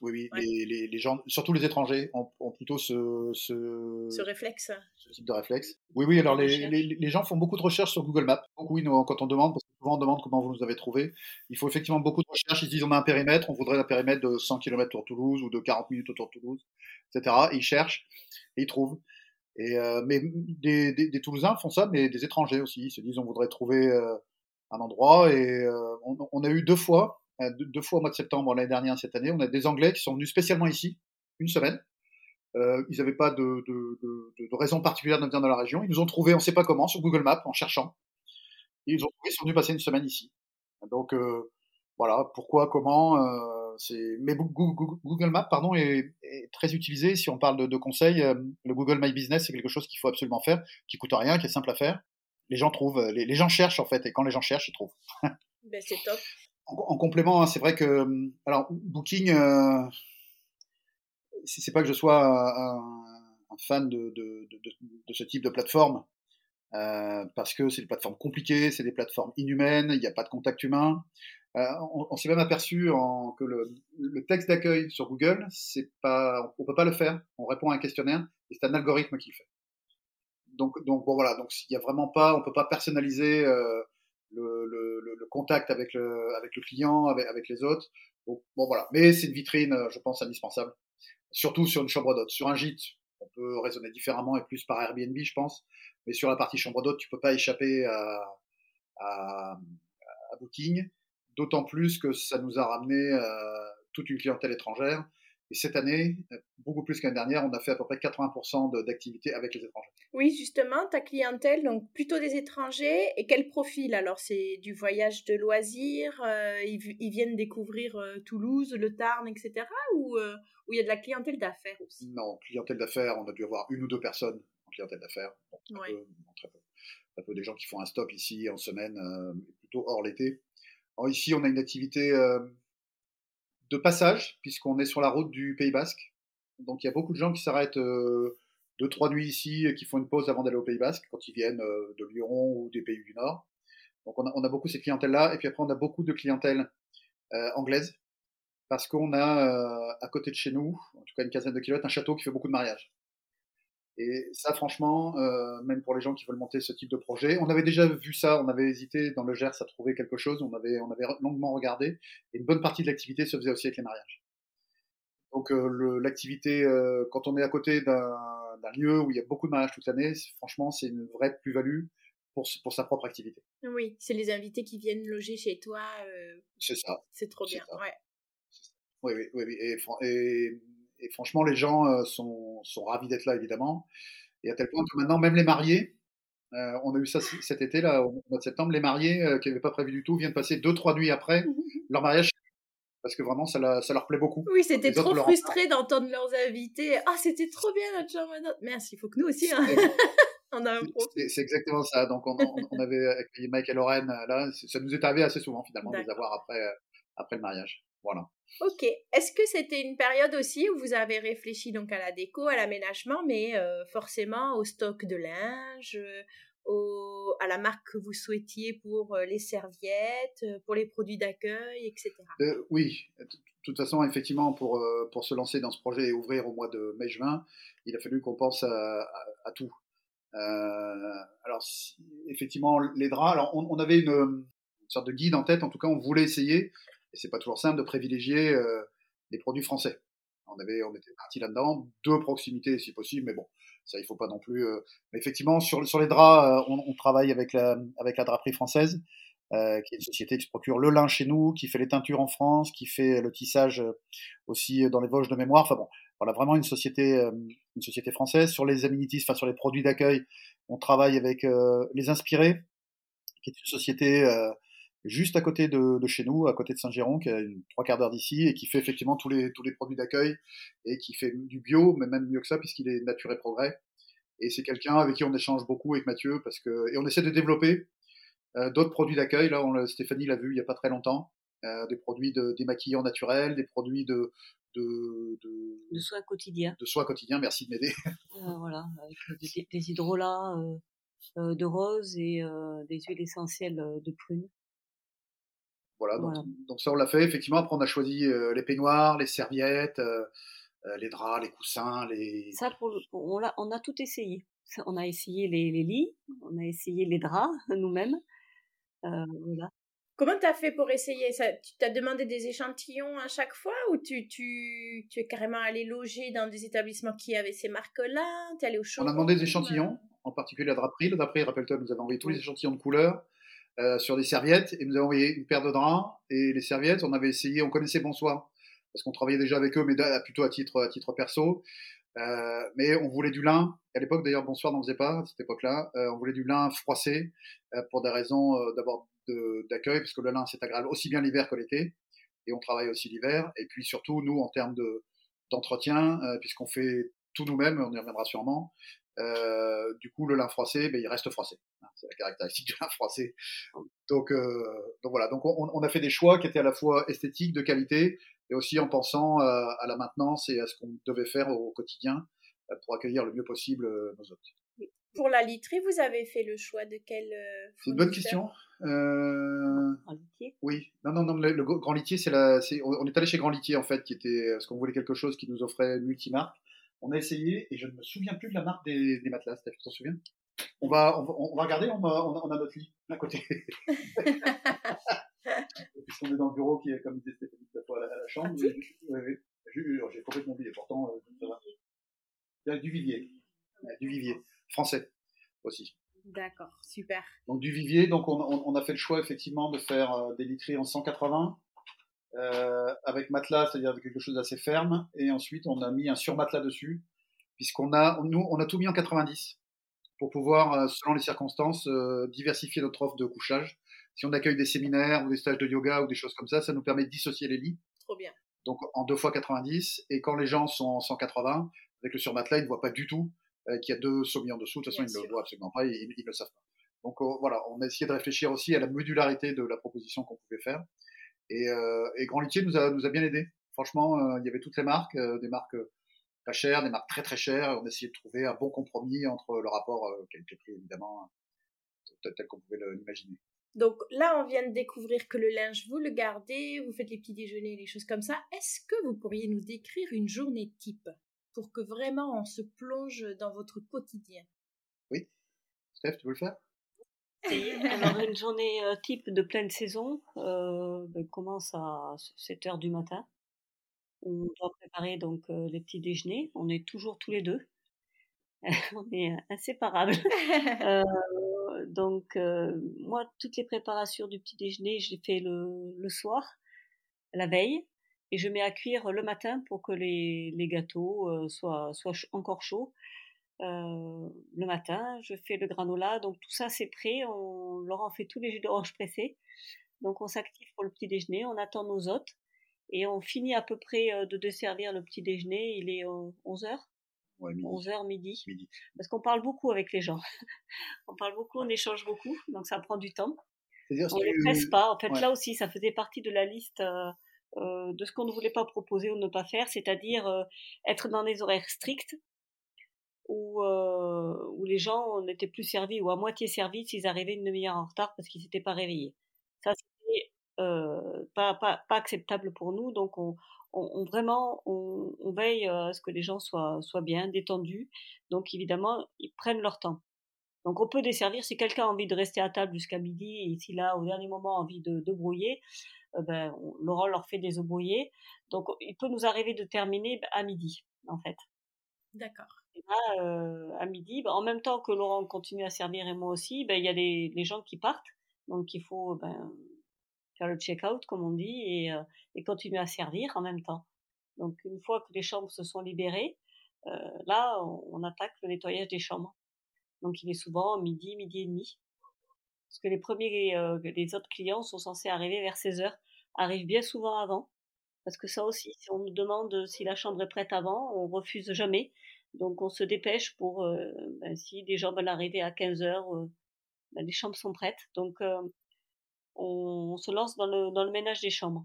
Oui, oui. Ouais. Les, les, les, gens, surtout les étrangers, ont, ont plutôt ce, ce, ce réflexe. Ce type de réflexe. Oui, oui. Alors les, les, gens font beaucoup de recherches sur Google Maps. Nous, quand on demande, parce que souvent on demande comment vous nous avez trouvé, il faut effectivement beaucoup de recherches. Ils disent on a un périmètre, on voudrait un périmètre de 100 km autour de Toulouse ou de 40 minutes autour de Toulouse, etc. Et ils cherchent et ils trouvent. Et euh, mais des, des, des, Toulousains font ça, mais des étrangers aussi. Ils se disent on voudrait trouver euh, un endroit. Et euh, on, on, a eu deux fois deux, deux, fois au mois de septembre l'année dernière, cette année. On a des Anglais qui sont venus spécialement ici, une semaine. Euh, ils n'avaient pas de, raison particulière de venir dans la région. Ils nous ont trouvé, on ne sait pas comment, sur Google Maps, en cherchant. Ils, ont, ils sont venus passer une semaine ici. Donc euh, voilà, pourquoi, comment. Euh. Mais Google Maps pardon, est, très utilisé. Si on parle de, conseils, euh, le Google My Business, c'est quelque chose qu'il faut absolument faire, qui coûte rien, qui est simple à faire. Les gens trouvent, les gens cherchent en fait, et quand les gens cherchent, ils trouvent. ben, c'est top en, en complément, hein, c'est vrai que alors Booking, euh, c'est pas que je sois un, un fan de, de, de, de, ce type de plateforme, euh, parce que c'est des plateformes compliquées, c'est des plateformes inhumaines, il n'y a pas de contact humain. Euh, on, s'est même aperçu que le, le texte d'accueil sur Google, c'est pas, on peut pas le faire. On répond à un questionnaire et c'est un algorithme qui le fait. Donc, donc bon voilà, donc il y a vraiment pas, on peut pas personnaliser euh, le, contact avec le, client, avec, les autres. bon voilà, mais c'est une vitrine, je pense, indispensable. Surtout sur une chambre d'hôte. Sur un gîte, on peut raisonner différemment et plus par Airbnb, je pense. Mais sur la partie chambre d'hôte, tu peux pas échapper à Booking. D'autant plus que ça nous a ramené euh, toute une clientèle étrangère. Et cette année, beaucoup plus qu'année dernière, on a fait à peu près 80% d'activité avec les étrangers. Oui, justement, ta clientèle, donc plutôt des étrangers. Et quel profil Alors, c'est du voyage de loisirs euh, ils, viennent découvrir euh, Toulouse, le Tarn, etc. Ou où il y a de la clientèle d'affaires aussi? Non, clientèle d'affaires, on a dû avoir une ou deux personnes en clientèle d'affaires. très, peu, très, peu, des gens qui font un stop ici en semaine, euh, plutôt hors l'été. ici, on a une activité euh, de passage, puisqu'on est sur la route du Pays Basque. Donc il y a beaucoup de gens qui s'arrêtent euh, deux, trois nuits ici, qui font une pause avant d'aller au Pays Basque, quand ils viennent de Lyon ou des pays du Nord. Donc on a, beaucoup cette clientèle-là, et puis après on a beaucoup de clientèle anglaise, parce qu'on a euh, à côté de chez nous, en tout cas une quinzaine de kilomètres, un château qui fait beaucoup de mariages. Et ça, franchement, euh, même pour les gens qui veulent monter ce type de projet, on avait déjà vu ça, on avait hésité dans le Gers à trouver quelque chose, on avait, on avait longuement regardé, et une bonne partie de l'activité se faisait aussi avec les mariages. Donc euh, l'activité, quand on est à côté d'un lieu où il y a beaucoup de mariages toute l'année, franchement, c'est une vraie plus-value pour, pour, sa propre activité. Oui, c'est les invités qui viennent loger chez toi. c'est ça. C'est trop bien, ouais. Oui, oui, oui. Et, et, franchement, les gens euh, sont, sont ravis d'être là, évidemment. Et à tel point que maintenant, même les mariés, euh, on a eu ça cet été, là, au mois de septembre, les mariés euh, qui n'avaient pas prévu du tout viennent passer deux, trois nuits après leur mariage parce que vraiment, ça, ça leur plaît beaucoup. Oui, c'était trop frustré d'entendre leurs invités. Ah, c'était trop bien notre chambre Merci, il faut que nous aussi. Hein. (laughs) on a C'est exactement ça. Donc, on, on, avait accueilli Mike et Lorraine là. Ça nous est arrivé assez souvent, finalement, de les avoir après, après le mariage. Voilà. Ok. Est-ce que c'était une période aussi où vous avez réfléchi donc à la déco, à l'aménagement, mais euh, forcément au stock de linge, au, à la marque que vous souhaitiez pour euh, les serviettes, euh, pour les produits d'accueil, etc. oui. De toute façon, effectivement, pour, pour se lancer dans ce projet et ouvrir au mois de mai-juin, il a fallu qu'on pense à, tout. alors, effectivement, les draps. Alors, on, avait une, sorte de guide en tête. En tout cas, on voulait essayer et c'est pas toujours simple de privilégier euh, les produits français. On avait, on était parti là-dedans, de proximité si possible, mais bon, ça il faut pas non plus. Euh... Mais effectivement, sur, sur les draps, euh, on, on, travaille avec la, avec la draperie française, euh, qui est une société qui se procure le lin chez nous, qui fait les teintures en France, qui fait le tissage euh, aussi dans les Vosges de mémoire. Enfin bon, voilà vraiment une société, une société française. Sur les amenities, enfin sur les produits d'accueil, on travaille avec les Inspirés, qui est une société juste à côté de, de, chez nous, à côté de Saint-Géron, qui est une trois quarts d'heure d'ici, et qui fait effectivement tous les, tous les produits d'accueil, et qui fait du bio, mais même mieux que ça, puisqu'il est nature et progrès. Et c'est quelqu'un avec qui on échange beaucoup avec Mathieu, parce que, et on essaie de développer euh, d'autres produits d'accueil. Là, on, Stéphanie l'a vu il n'y a pas très longtemps. Euh, des produits de démaquillants naturels, des produits de, de, de, de soins quotidiens. De soins quotidiens, merci de m'aider. (laughs) Euh, voilà, avec des, des hydrolats euh, euh, de rose et des huiles essentielles de prune. Voilà, donc, ça on l'a fait. Effectivement, après on a choisi euh, les peignoirs, les serviettes, euh, euh, les draps, les coussins, les. Ça, pour, on, a, on a tout essayé. On a essayé les, les lits, on a essayé les draps (laughs) nous-mêmes. voilà. Comment tu as fait pour essayer ça? Tu t'as demandé des échantillons à chaque fois ou tu, tu, tu es carrément allé loger dans des établissements qui avaient ces marques-là? Tu es allé au On a demandé des échantillons, en particulier la draperie. La draperie, rappelle-toi, nous avons envoyé tous les échantillons de couleurs. Euh, sur des serviettes et nous avons envoyé une paire de draps et les serviettes, on avait essayé, on connaissait Bonsoir parce qu'on travaillait déjà avec eux, mais plutôt à titre, à titre perso. Euh, mais on voulait du lin. À l'époque, d'ailleurs, Bonsoir n'en faisait pas à cette époque-là. Euh, on voulait du lin froissé euh, pour des raisons euh, d'abord d'accueil, parce que le lin c'est agréable aussi bien l'hiver que l'été, et on travaille aussi l'hiver. Et puis surtout, nous, en termes de d'entretien, puisqu'on fait tout nous-mêmes, on y reviendra sûrement. Euh, du coup, le lin froissé, ben, il reste froissé. Hein, c'est la caractéristique (laughs) du lin froissé. Donc, euh, donc voilà. Donc on, on, a fait des choix qui étaient à la fois esthétiques, de qualité, et aussi en pensant à la maintenance et à ce qu'on devait faire au quotidien pour accueillir le mieux possible nos hôtes. Pour la literie, vous avez fait le choix de quel C'est une bonne question. Euh... Oui, non, non, non, le, Grand Litier, c'est la, on est allé chez Grand Litier en fait, qui était, parce qu'on voulait quelque chose qui nous offrait multimarque. On a essayé et je ne me souviens plus de la marque des, des matelas. Tu t'en souviens? On va, on va, regarder. On a, on a, notre lit à côté. (laughs) Puisqu'on est dans le bureau qui est comme disait Stéphanie à la, à la chambre. Oui, J'ai complètement oublié. Pourtant, euh, ça va. Il y a du vivier, du vivier français aussi. D'accord, super. Donc du vivier, donc on, on, a fait le choix effectivement de faire euh, des literies en 180 euh, avec matelas, c'est-à-dire avec quelque chose d'assez ferme, et ensuite on a mis un surmatelas dessus, puisqu'on a, nous, on a tout mis en 90 pour pouvoir, euh, selon les circonstances, euh, diversifier notre offre de couchage. Si on accueille des séminaires ou des stages de yoga ou des choses comme ça, ça nous permet de dissocier les lits. Trop bien. Donc en deux fois 90, et quand les gens sont en 180, avec le surmatelas, ils ne voient pas du tout euh, qu'il y a deux sommiers en dessous. De toute façon, ils ne le voient absolument pas, ils ne le savent pas. Donc voilà, on a essayé de réfléchir aussi à la modularité de la proposition qu'on pouvait faire. Et, euh, et, Grand Litier nous a, nous a bien aidé. Franchement, euh, il y avait toutes les marques, euh, des marques pas chères, des marques très très chères. On a essayé de trouver un bon compromis entre le rapport qualité-prix, évidemment, tel qu'on pouvait l'imaginer. Donc là, on vient de découvrir que le linge, vous le gardez, vous faites les petits déjeuners, les choses comme ça. Est-ce que vous pourriez nous décrire une journée type pour que vraiment on se plonge dans votre quotidien? Oui. Steph, tu veux le faire? Alors une journée euh, type de pleine saison euh, ben, commence à 7 heures du matin. On doit préparer donc euh, les petits déjeuners. On est toujours tous les deux. (laughs) on est inséparables. (laughs) donc moi, toutes les préparations du petit déjeuner, je les fais le, le soir, la veille et je mets à cuire le matin pour que les, les gâteaux euh, soient, soient encore chauds. Euh, le matin, je fais le granola, donc tout ça c'est prêt. On leur en fait tous les jus d'orange pressés. Donc on s'active pour le petit déjeuner, on attend nos hôtes et on finit à peu près euh, de desservir le petit déjeuner. Il est 11h. Ouais, 11h midi. midi. Parce qu'on parle beaucoup avec les gens. (laughs) on parle beaucoup, on échange beaucoup, donc ça prend du temps. On ne les presse pas. En fait, là aussi, ça faisait partie de la liste euh, de ce qu'on ne voulait pas proposer ou ne pas faire, c'est-à-dire euh, être dans des horaires stricts où, euh, où les gens n'étaient plus servis ou à moitié servis s'ils arrivaient une demi-heure en retard parce qu'ils s'étaient pas réveillés. Ça, c'était pas, pas, pas, acceptable pour nous, donc on, vraiment on, veille à ce que les gens soient, soient bien, détendus, donc évidemment ils prennent leur temps. Donc on peut desservir si quelqu'un a envie de rester à table jusqu'à midi et s'il a au dernier moment envie de, de brouiller, euh, ben, Laurent leur fait des œufs. Donc, il peut nous arriver de terminer à midi, en fait. D'accord. là, euh, à midi, ben, en même temps que Laurent continue à servir et moi aussi, ben, il y a les, gens qui partent. Donc, il faut ben, faire le check-out, comme on dit, et, euh, et continuer à servir en même temps. Donc, une fois que les chambres se sont libérées, euh, là, on, attaque le nettoyage des chambres. Donc, il est souvent midi, midi et demi. Parce que les premiers, les autres clients sont censés arriver vers 16 heures, arrivent bien souvent avant. Parce que ça aussi, si on nous demande si la chambre est prête avant, on refuse jamais. Donc on se dépêche pour, euh, ben, si des gens veulent arriver à 15 heures, euh, ben, les chambres sont prêtes. Donc euh, on, se lance dans le, dans le ménage des chambres.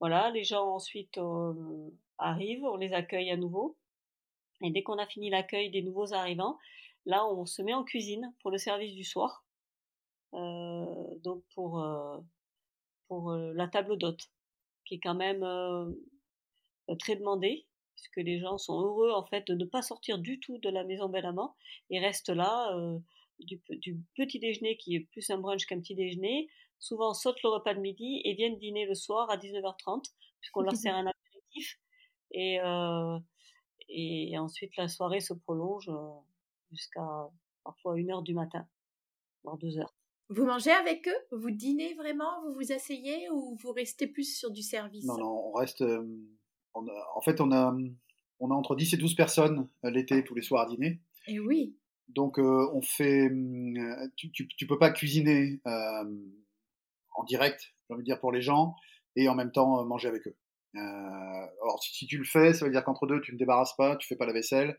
Voilà, les gens ensuite euh, arrivent, on les accueille à nouveau. Et dès qu'on a fini l'accueil des nouveaux arrivants, Là, on se met en cuisine pour le service du soir, donc pour pour la table d'hôte, qui est quand même très demandée, puisque les gens sont heureux en fait de ne pas sortir du tout de la maison Bellamant et restent là du, du, petit déjeuner qui est plus un brunch qu'un petit déjeuner. Souvent sautent le repas de midi et viennent dîner le soir à 19h30, puisqu'on leur sert un apéritif. Et, euh, et ensuite la soirée se prolonge jusqu'à parfois une heure du matin, voire deux heures. Vous mangez avec eux? Vous dînez vraiment? Vous vous asseyez ou vous restez plus sur du service? Non, non, on reste. Euh, on a, en fait, on a, on a entre 10 et 12 personnes euh, l'été tous les soirs à dîner. Et oui. Donc, euh, on fait. Euh, tu, tu, tu, peux pas cuisiner euh, en direct, j'ai envie de dire, pour les gens, et en même temps manger avec eux. alors, si, si, tu le fais, ça veut dire qu'entre deux, tu ne débarrasses pas, tu fais pas la vaisselle, euh,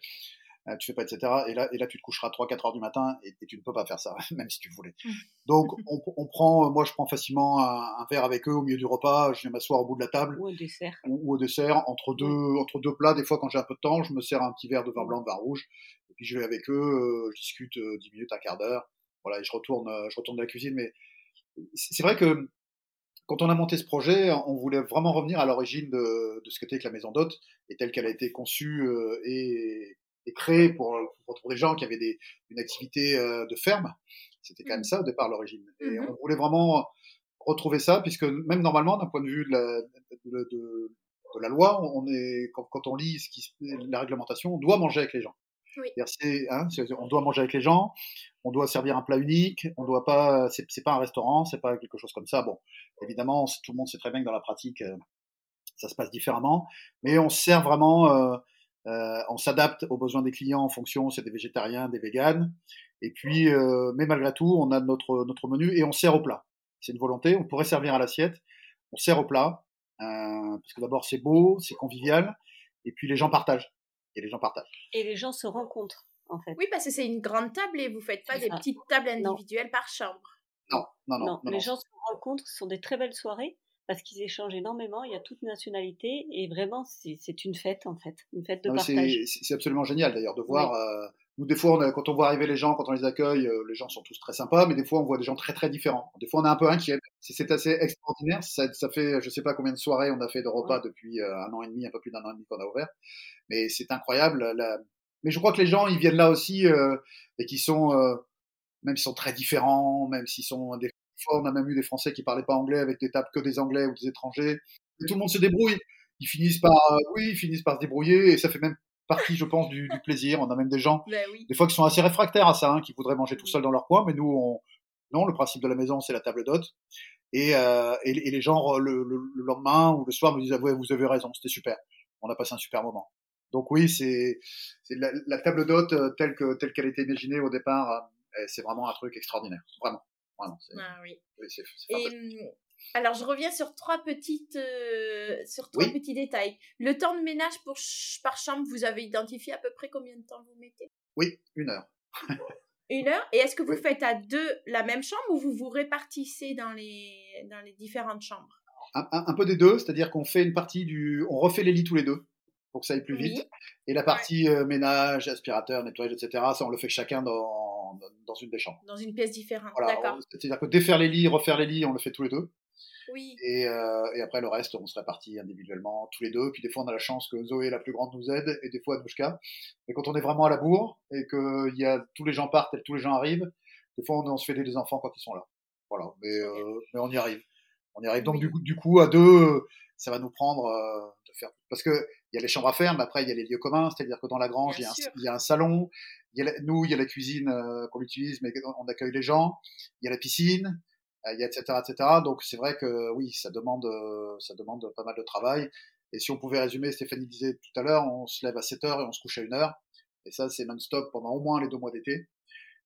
tu fais pas, etc. Et là, et là, tu te coucheras 3-4 heures du matin et, tu ne peux pas faire ça, (laughs) même si tu voulais. Mmh. Donc, on, on, prend, moi, je prends facilement un, verre avec eux au milieu du repas, je vais m'asseoir au bout de la table. Ou au dessert. Ou, au dessert, entre deux, entre deux plats. Des fois, quand j'ai un peu de temps, je me sers un petit verre de vin blanc, de vin rouge. Et puis, je vais avec eux, euh, je discute 10 euh, minutes, un quart d'heure. Voilà, et je retourne, je retourne dans la cuisine. Mais c'est vrai que quand on a monté ce projet, on voulait vraiment revenir à l'origine de, de, ce qu'était que la maison d'hôte et telle qu'elle a été conçue et, et créé pour, pour, des gens qui avaient des, une activité euh, de ferme. C'était quand même mmh. ça au départ l'origine. Et mmh on voulait vraiment retrouver ça, puisque même normalement, d'un point de vue de la, de, de, la loi, on est, quand, quand, on lit ce qui, la réglementation, on doit manger avec les gens. Oui. Hein, on doit manger avec les gens, on doit servir un plat unique, on doit pas, c'est pas un restaurant, c'est pas quelque chose comme ça. Bon, évidemment, tout le monde sait très bien que dans la pratique, euh, ça se passe différemment, mais on sert vraiment euh, euh, on s'adapte aux besoins des clients en fonction, c'est des végétariens, des véganes. Et puis, euh, mais malgré tout, on a notre, notre menu et on sert au plat. C'est une volonté, on pourrait servir à l'assiette, on sert au plat, euh, parce que d'abord c'est beau, c'est convivial, et puis les gens partagent. Et les gens partagent. Et les gens se rencontrent, en fait. Oui, parce que c'est une grande table et vous faites pas des petites tables individuelles par chambre. Non, non, non. non les gens se rencontrent, ce sont des très belles soirées parce qu'ils échangent énormément, il y a toute nationalité et vraiment c'est une fête en fait, une fête de partage. C'est absolument génial d'ailleurs de voir. Euh, nous des fois on quand on voit arriver les gens, quand on les accueille, euh, les gens sont tous très sympas, mais des fois on voit des gens très très différents. Des fois on est un peu inquiet. C'est assez extraordinaire. Ça, ça, fait je sais pas combien de soirées on a fait de repas depuis euh, un an et demi, un peu plus d'un an et demi qu'on a ouvert, mais c'est incroyable. La... Mais je crois que les gens ils viennent là aussi et qui sont même s'ils sont très différents, même s'ils sont des on a même eu des Français qui parlaient pas anglais avec des tables que des Anglais ou des étrangers. Et tout le monde se débrouille. Ils finissent par, euh, oui, ils finissent par se débrouiller et ça fait même partie, je pense, du, du plaisir. On a même des gens, ben des fois, qui sont assez réfractaires à ça, hein, qui voudraient manger tout seuls dans leur coin, mais nous, on... non, le principe de la maison, c'est la table d'hôte. Et, euh, et, les gens, le, le, lendemain ou le soir, me disent, ah, vous avez raison, c'était super. On a passé un super moment. Donc oui, c'est la, la, table d'hôte euh, telle que telle qu'elle était imaginée au départ, c'est vraiment un truc extraordinaire, vraiment ah, oui. Hum, alors, je reviens sur trois petites, euh, sur trois petits détails. Le temps de ménage pour par chambre, vous avez identifié à peu près combien de temps vous mettez? Oui, une heure. (laughs) une heure? Et est-ce que vous faites à deux la même chambre ou vous vous répartissez dans les, dans les différentes chambres? Un, peu des deux, c'est-à-dire qu'on fait une partie du, on refait les lits tous les deux pour que ça aille plus vite. Et la partie euh, ménage, aspirateur, nettoyage, etc., ça on le fait chacun dans dans, une des chambres. Dans une pièce différente, d'accord. C'est-à-dire que défaire les lits, refaire les lits, on le fait tous les deux. Oui. Et, euh, et, après le reste, on se répartit individuellement tous les deux. Puis des fois, on a la chance que Zoé, la plus grande, nous aide, et des fois Anouchka. Mais quand on est vraiment à la bourre et que y a, tous les gens partent et tous les gens arrivent, des fois, on, se fait les enfants quand ils sont là. Voilà. Mais, euh, mais on y arrive. On y arrive. Donc du, coup, du coup, à deux, ça va nous prendre euh, de faire. Parce que il y a les chambres à faire, mais après il y a les lieux communs, c'est-à-dire que dans la grange, il y, a un, il y, a un, salon, nous, il y a la cuisine euh, qu'on utilise, mais on accueille les gens. Il y a la piscine, euh, il y a etc. etc. Donc c'est vrai que oui, ça demande, euh, ça demande pas mal de travail. Et si on pouvait résumer, Stéphanie disait tout à l'heure, on se lève à 7 heures et on se couche à 1 heure. Et ça, c'est non-stop pendant au moins les deux mois d'été.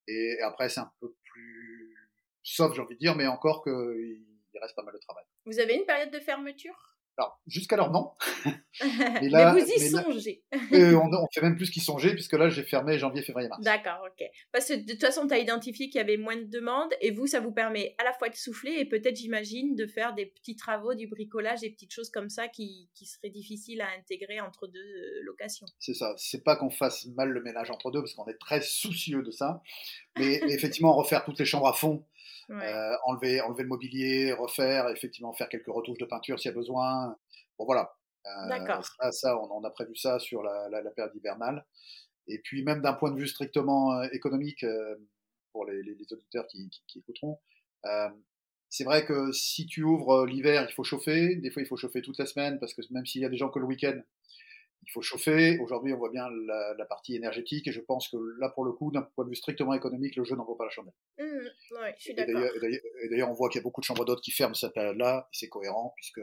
Et, après, c'est un peu plus sauf, j'ai envie de dire, mais encore qu'il reste pas mal de travail. Vous avez une période de fermeture? Alors, jusqu'alors, non. (laughs) mais, là, mais vous y songez. euh, on, on, fait même plus qu'y songer, puisque là, j'ai fermé janvier, février, mars. D'accord, ok. Parce que de toute façon, tu as identifié qu'il y avait moins de demandes, et vous, ça vous permet à la fois de souffler, et peut-être, j'imagine, de faire des petits travaux, du bricolage, des petites choses comme ça qui, qui seraient difficiles à intégrer entre deux euh, locations. C'est ça. C'est pas qu'on fasse mal le ménage entre deux, parce qu'on est très soucieux de ça. Mais effectivement, refaire toutes les chambres à fond, euh, enlever, enlever le mobilier, refaire, effectivement faire quelques retouches de peinture s'il y a besoin. Bon voilà. Euh, ça, ça on, a prévu ça sur la, la, période hivernale. Et puis même d'un point de vue strictement euh, économique, pour les, les, auditeurs qui, qui, écouteront, c'est vrai que si tu ouvres l'hiver, il faut chauffer. Des fois, il faut chauffer toute la semaine parce que même s'il y a des gens que le week-end, il faut chauffer. Aujourd'hui, on voit bien la, la, partie énergétique et je pense que là, pour le coup, d'un point de vue strictement économique, le jeu n'en vaut pas la chandelle. Mmh, ouais, je suis d'accord. Et d'ailleurs, on voit qu'il y a beaucoup de chambres d'hôtes qui ferment cette période-là et c'est cohérent puisque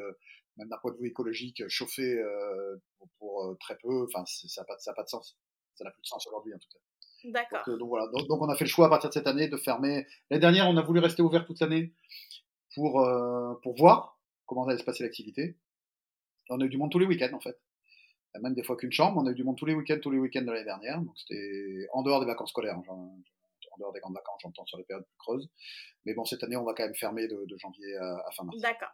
même d'un point de vue écologique, chauffer euh, pour, euh, très peu, enfin, ça n'a pas, pas, de sens. Ça n'a plus de sens aujourd'hui, en tout cas. D'accord. Donc, euh, donc, voilà. Donc, on a fait le choix à partir de cette année de fermer. L'année dernière, on a voulu rester ouvert toute l'année pour, euh, pour voir comment allait se passer l'activité. On a eu du monde tous les week-ends, en fait. Même des fois qu'une chambre. On a eu du monde tous les week-ends, tous les week-ends de l'année dernière. Donc c'était en dehors des vacances scolaires. hein, genre, en dehors des grandes vacances, j'entends sur les périodes plus creuses. Mais bon, cette année, on va quand même fermer de, de janvier à, à fin mars. D'accord.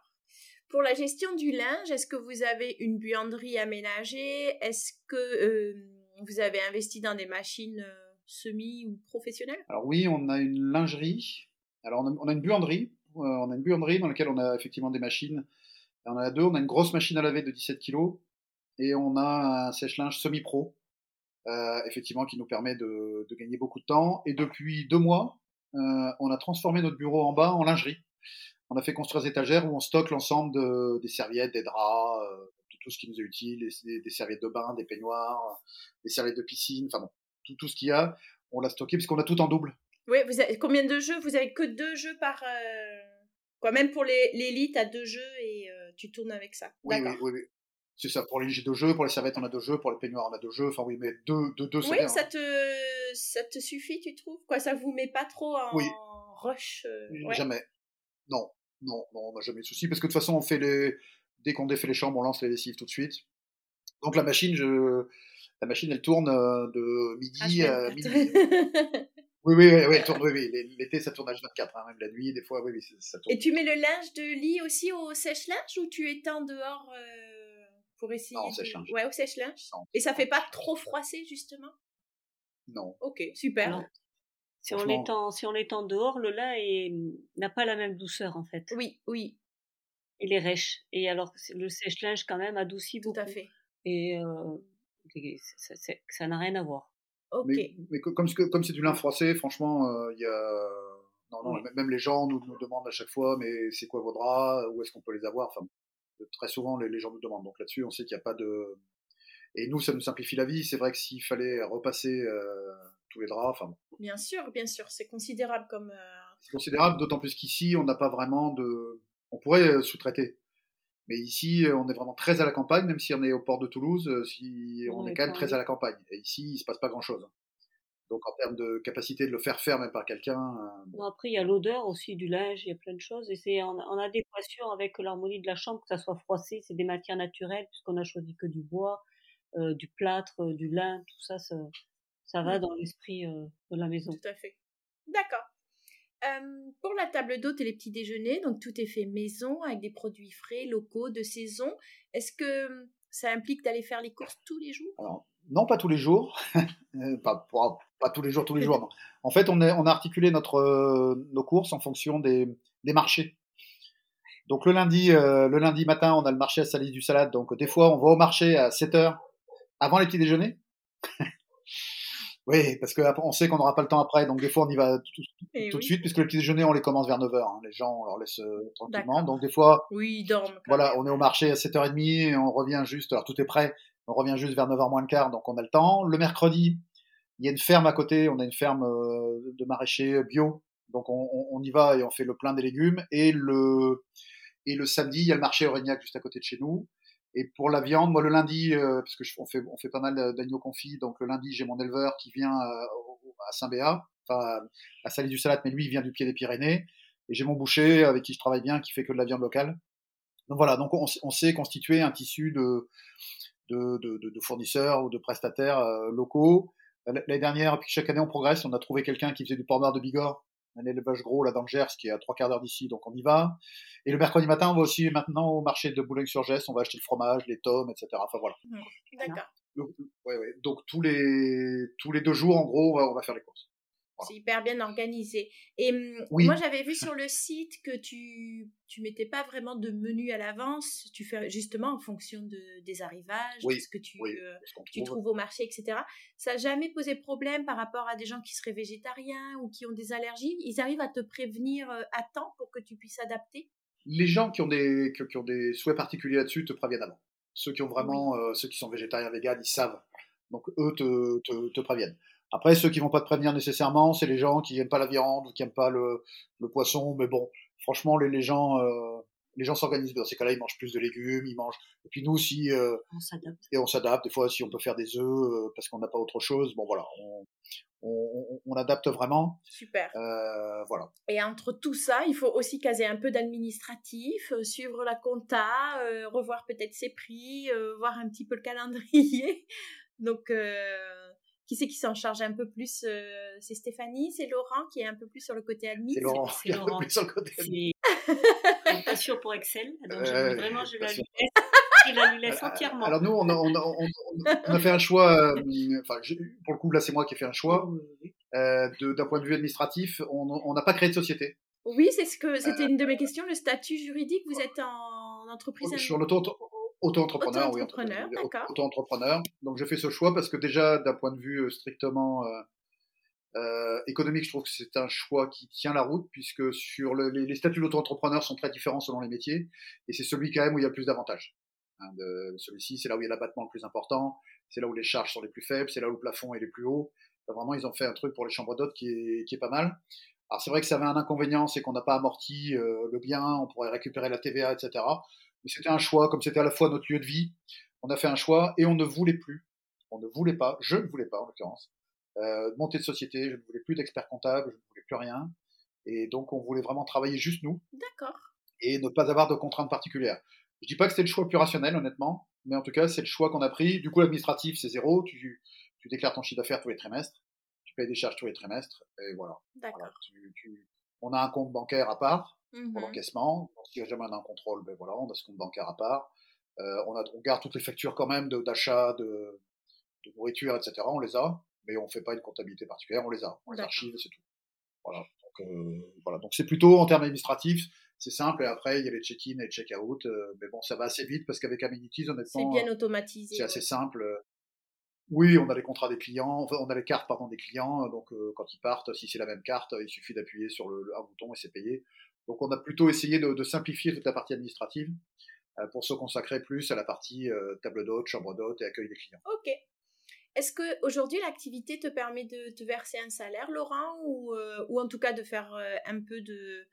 Pour la gestion du linge, est-ce que vous avez une buanderie aménagée? Est-ce que euh, vous avez investi dans des machines euh, semi ou professionnelles? Alors oui, on a une lingerie. Alors on a, on a une buanderie. Euh, on a une buanderie dans laquelle on a effectivement des machines. On en a deux. On a une grosse machine à laver de 17 kg et on a un sèche-linge semi-pro, euh, effectivement, qui nous permet de, de, gagner beaucoup de temps. Et depuis deux mois, euh, on a transformé notre bureau en bas en lingerie. On a fait construire des étagères où on stocke l'ensemble de, des serviettes, des draps, euh, tout, tout, ce qui nous est utile, des, des, serviettes de bain, des peignoirs, des serviettes de piscine, enfin bon, tout, tout ce qu'il y a, on l'a stocké puisqu'on a tout en double. Oui, vous avez combien de jeux? Vous avez que deux jeux par. Euh... Quoi, même pour l'élite, à deux jeux et euh, tu tournes avec ça. Oui, oui, oui, oui. C'est ça, pour les j'ai deux jeux, pour les serviettes on a deux jeux, pour les peignoirs on a deux jeux, enfin oui, mais deux, deux, deux Oui, bien, ça, hein. te, ça te suffit, tu trouves? Quoi, ça vous met pas trop en oui. rush euh, ouais. Jamais. Non, non, non, on n'a jamais de souci, parce que de toute façon, on fait les... dès qu'on défait les chambres, on lance les lessives tout de suite. Donc la machine, je... la machine, elle tourne euh, de midi à midi. (laughs) Oui, oui, oui, oui, elle tourne, oui, oui. L'été, ça tourne à 24, hein, même la nuit, des fois, oui, oui, ça tourne. Et tu mets le linge de lit aussi au sèche-linge ou tu étends dehors euh, pour essayer Non, au de... sèche-linge. Ouais, au sèche-linge. Et ça fait pas trop froisser, justement? Non. Ok, super. Non. Si on, l'étend, si on l'étend dehors, le lin n'a pas la même douceur, en fait. Oui, oui. Il est rêche. Et alors, le sèche-linge, quand même, adoucit beaucoup. Tout à fait. Et euh, ça n'a rien à voir. Ok. Mais, mais comme c'est comme du lin froissé, franchement, il euh, y a. Non, non, oui. même les gens nous, nous, demandent à chaque fois, mais c'est quoi vos draps? Où est-ce qu'on peut les avoir? Enfin, Très souvent, les, les, gens nous demandent. Donc là-dessus, on sait qu'il n'y a pas de. Et nous, ça nous simplifie la vie. C'est vrai que s'il fallait repasser euh, tous les draps, enfin. Bien sûr, bien sûr, c'est considérable comme. Euh... C'est considérable, d'autant plus qu'ici, on n'a pas vraiment de. On pourrait euh, sous-traiter. Mais ici, on est vraiment très à la campagne, même si on est au port de Toulouse, si on est quand même très à la campagne. Et ici, il se passe pas grand-chose. Donc en termes de capacité de le faire faire même par quelqu'un. euh, bon. Après, il y a l'odeur aussi du linge, il y a plein de choses. Et c'est en, en adéquation avec l'harmonie de la chambre, que ça soit froissé. C'est des matières naturelles, puisqu'on a choisi que du bois, euh, du plâtre, euh, du lin, tout ça, ça, ça va Oui. dans l'esprit euh, de la maison. Tout à fait. D'accord. Euh, pour la table d'hôte et les petits déjeuners, donc tout est fait maison avec des produits frais, locaux, de saison. Est-ce que ça implique d'aller faire les courses tous les jours? Alors, non, pas tous les jours. (laughs) Euh, pas, pas, pas tous les jours, tous les jours. non. En fait, on, est, on a articulé notre, euh, nos courses en fonction des, des marchés. Donc le lundi, euh, le lundi matin, on a le marché à Salis du Salade. Donc des fois, on va au marché à 7 heures avant les petits déjeuners. (laughs) oui, parce qu'on sait qu'on n'aura pas le temps après. Donc des fois, on y va tout, Eh tout de suite, puisque les petits déjeuners, on les commence vers 9 heures. hein. Les gens, on leur laisse euh, tranquillement. Donc des fois, Oui, ils dorment. quand voilà, même. on est au marché à 7h30 et on revient juste, alors tout est prêt, on revient juste vers 9h moins le quart, donc on a le temps. Le mercredi, il y a une ferme à côté, on a une ferme euh, de maraîchers bio, donc on, y va et on fait le plein des légumes. Et le, et le samedi, il y a le marché Aurignac juste à côté de chez nous. Et pour la viande, moi le lundi, euh, parce que on, fait, on fait pas mal d'agneaux confits, donc le lundi j'ai mon éleveur qui vient euh, à Saint-Béat, enfin à Salis du Salat, mais lui il vient du pied des Pyrénées. Et j'ai mon boucher avec qui je travaille bien, qui fait que de la viande locale. Donc voilà, donc on, on sait constituer un tissu de, de, de, de- de fournisseurs ou de prestataires euh, locaux. L'année dernière, puis chaque année on progresse, on a trouvé quelqu'un qui faisait du noir de Bigorre, un élevage gros là dans le Gers, qui est à trois quarts d'heure d'ici, donc on y va. Et le mercredi matin, on va aussi maintenant au marché de Boulogne-sur-Gesse, on va acheter le fromage, les tomes, etc. Enfin voilà. D'accord. Donc, ouais, ouais. donc tous les tous les deux jours, en gros, on va, on va faire les courses. Voilà. C'est hyper bien organisé. Et Oui. moi, j'avais vu sur le site que tu tu mettais pas vraiment de menu à l'avance. Tu fais justement en fonction de, des arrivages, Oui, de ce que tu, oui, euh, ce tu trouve. trouves au marché, etc. Ça n'a jamais posé problème par rapport à des gens qui seraient végétariens ou qui ont des allergies? Ils arrivent à te prévenir euh, à temps pour que tu puisses adapter? les gens qui ont des, qui, qui ont des souhaits particuliers là-dessus te préviennent avant. Ceux qui ont vraiment, euh, ceux qui sont végétariens, véganes, ils savent. Donc eux te, te, te préviennent. Après, ceux qui vont pas te prévenir nécessairement, c'est les gens qui aiment pas la viande ou qui aiment pas le, le poisson. Mais bon, franchement, les, les gens, euh, les gens s'organisent. Dans ces cas-là, ils mangent plus de légumes, ils mangent. Et puis nous, si euh, On s'adapte. et on s'adapte. Des fois, si on peut faire des œufs euh, parce qu'on n'a pas autre chose, bon voilà, on, on, on, adapte vraiment. Super. Voilà. Et entre tout ça, il faut aussi caser un peu d'administratif, suivre la compta, revoir peut-être ses prix, voir un petit peu le calendrier. (laughs) Donc, qui c'est qui s'en charge un peu plus C'est Stéphanie, c'est Laurent qui est un peu plus sur le côté admin. C'est Laurent qui est un peu plus sur le côté admin. (laughs) passion pour Excel, donc vraiment je la lui laisse il a laisse entièrement. Alors nous, on a, on on a fait un choix, enfin, pour le coup, là, c'est moi qui ai fait un choix. Euh, d'un point de vue administratif, on n'a pas créé de société. Oui, c'est ce que c'était une de mes questions, le statut juridique. Vous êtes en entreprise Sur l'auto-entrepreneur, oui. Auto-entrepreneur. Donc je fais ce choix parce que déjà, d'un point de vue strictement euh, économique, je trouve que c'est un choix qui tient la route puisque sur les, les, statuts d'auto-entrepreneur sont très différents selon les métiers et c'est celui quand même où il y a le plus d'avantages. Hein, celui-ci, c'est là où il y a l'abattement le plus important, c'est là où les charges sont les plus faibles, c'est là où le plafond est les plus haut. vraiment, ils ont fait un truc pour les chambres d'hôtes qui est, qui est pas mal. Alors c'est vrai que ça avait un inconvénient, c'est qu'on n'a pas amorti euh, le bien, on pourrait récupérer la TVA, etc. Mais c'était un choix, comme c'était à la fois notre lieu de vie, on a fait un choix et on ne voulait plus, on ne voulait pas, je ne voulais pas en l'occurrence, euh, monter de société, je ne voulais plus d'experts comptables, je ne voulais plus rien. Et donc on voulait vraiment travailler juste nous. D'accord. Et ne pas avoir de contraintes particulières. Je dis pas que c'était le choix le plus rationnel, honnêtement, mais en tout cas, c'est le choix qu'on a pris. Du coup, l'administratif, c'est zéro. Tu, tu déclares ton chiffre d'affaires tous les trimestres. Tu payes des charges tous les trimestres. Et voilà. D'accord. on a un compte bancaire à part pour mmh l'encaissement. Si jamais on a un contrôle, ben voilà, on a ce compte bancaire à part. Euh, on, a, on garde toutes les factures quand même d'achat, de, de, nourriture, etc. On les a, mais on fait pas une comptabilité particulière. On les a. On les archive c'est tout. Voilà. Donc, euh, voilà. Donc c'est plutôt en termes administratifs c'est simple. Et après, il y a les check-in et check-out. Euh, mais bon, ça va assez vite parce qu'avec Amenities, honnêtement. C'est bien automatisé. C'est assez simple. Oui, on a les contrats des clients, on a les cartes pardon des clients. Donc euh, quand ils partent, si c'est la même carte, il suffit d'appuyer sur le, un bouton et c'est payé. Donc on a plutôt essayé de, simplifier toute la partie administrative euh, pour se consacrer plus à la partie table d'hôte, chambre d'hôte et accueil des clients. Ok. Est-ce que aujourd'hui l'activité te permet de te verser un salaire, Laurent, ou, ou en tout cas de faire un peu de,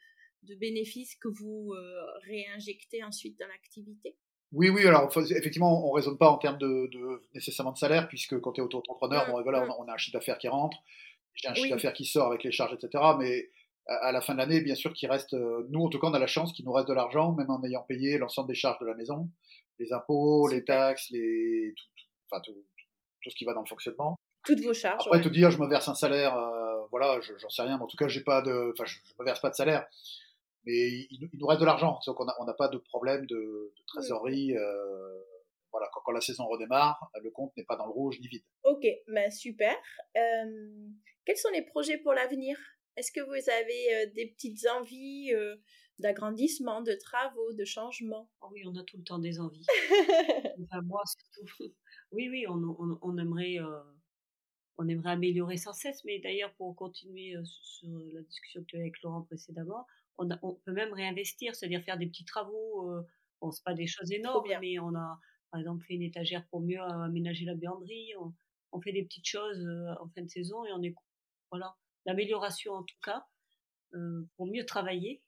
de bénéfices que vous euh, réinjectez ensuite dans l'activité? Oui, oui, alors effectivement, on ne raisonne pas en termes de, nécessairement de salaire, puisque quand tu es auto-entrepreneur, bon, mmh, voilà, mmh. on, a, un chiffre d'affaires qui rentre, j'ai un chiffre d'affaires qui sort avec les charges, etc. Mais à, la fin de l'année, bien sûr, qu'il reste, euh, nous en tout cas, on a la chance qu'il nous reste de l'argent, même en ayant payé l'ensemble des charges de la maison, les impôts, les taxes, les, tout, enfin, tout, tout, ce qui va dans le fonctionnement. Toutes vos charges. Après, te dire, je me verse un salaire, euh, voilà, j'en sais rien, mais en tout cas, j'ai pas de, enfin, je, je me verse pas de salaire mais il, nous reste de l'argent, donc on n'a pas de problème de, trésorerie. Euh, voilà, quand, la saison redémarre, le compte n'est pas dans le rouge ni vide. Ok, ben super. Euh, quels sont les projets pour l'avenir? Est-ce que vous avez euh, des petites envies d'agrandissement, de travaux, de changements? Oh Oui, on a tout le temps des envies. (laughs) enfin, moi, surtout. (laughs) Oui, oui, on, on, aimerait on aimerait améliorer sans cesse, mais d'ailleurs, pour continuer sur la discussion que tu as avec Laurent précédemment, on, peut même réinvestir, c'est-à-dire faire des petits travaux. Euh, bon, c'est pas des choses énormes, mais on a, par exemple, fait une étagère pour mieux aménager la béanderie. On, fait des petites choses euh, en fin de saison et on est, voilà, l'amélioration en tout cas, euh, pour mieux travailler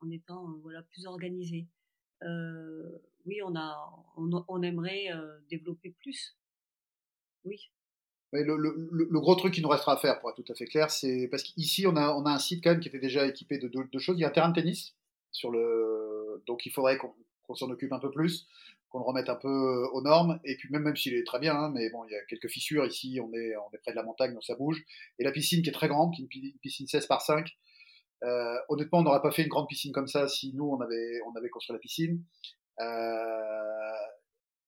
en étant voilà plus organisé. oui, on a, on aimerait développer plus. Oui le, gros truc qui nous restera à faire, pour être tout à fait clair, c'est parce qu'ici on a, on a un site quand même qui était déjà équipé de deux, choses. Il y a un terrain de tennis sur le, donc il faudrait qu'on s'en occupe un peu plus, qu'on le remette un peu euh, aux normes. Et puis même même s'il est très bien, hein, mais bon, il y a quelques fissures ici. On est on est près de la montagne, donc ça bouge. Et la piscine qui est très grande, qui est une piscine 16 par 5. Euh, honnêtement, on n'aurait pas fait une grande piscine comme ça si nous on avait on avait construit la piscine. Euh,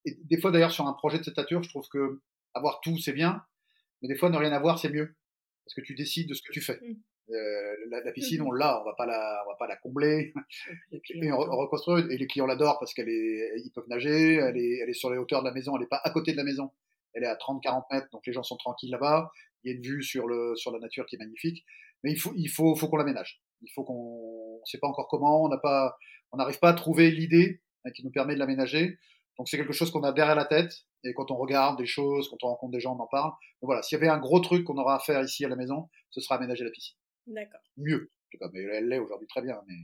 et des fois d'ailleurs sur un projet de cette nature, je trouve que avoir tout c'est bien, mais des fois, ne rien avoir, c'est mieux. Parce que tu décides de ce que tu fais. Euh, la, piscine, mmh on l'a, on va pas la, on va pas la combler. et on, reconstruit. Et les clients l'adorent parce qu'elle est, ils peuvent nager. Elle est, elle est sur les hauteurs de la maison. Elle est pas à côté de la maison. Elle est à 30-40 mètres, donc les gens sont tranquilles là-bas. Il y a une vue sur le, sur la nature qui est magnifique. Mais il faut, il faut, faut qu'on l'aménage. Il faut qu'on, on sait pas encore comment. On n'a pas, on n'arrive pas à trouver l'idée hein, qui nous permet de l'aménager. Donc c'est quelque chose qu'on a derrière la tête. Et quand on regarde des choses, quand on rencontre des gens, on en parle. Donc voilà, s'il y avait un gros truc qu'on aura à faire ici à la maison, ce sera aménager la piscine. D'accord. Mieux. Mais elle l'est aujourd'hui très bien. Mais...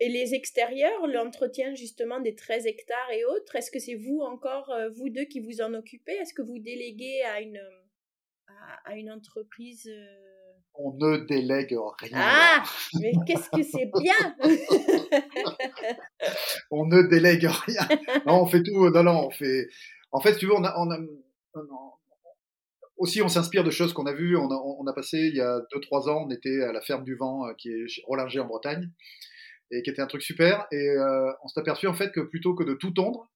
Et les extérieurs, l'entretien justement des 13 hectares et autres, est-ce que c'est vous encore, euh, vous deux, qui vous en occupez? Est-ce que vous déléguez à une, à une entreprise On ne délègue rien. Ah, mais qu'est-ce que c'est bien (laughs) On ne délègue rien. Non, on fait tout. Non, non, on fait. En fait, tu veux, on a, on a, aussi, on s'inspire de choses qu'on a vues. On a, on a, passé il y a 2-3 ans, on était à la ferme du vent qui est Rollinger en Bretagne et qui était un truc super. Et euh, on s'est aperçu en fait que plutôt que de tout tondre,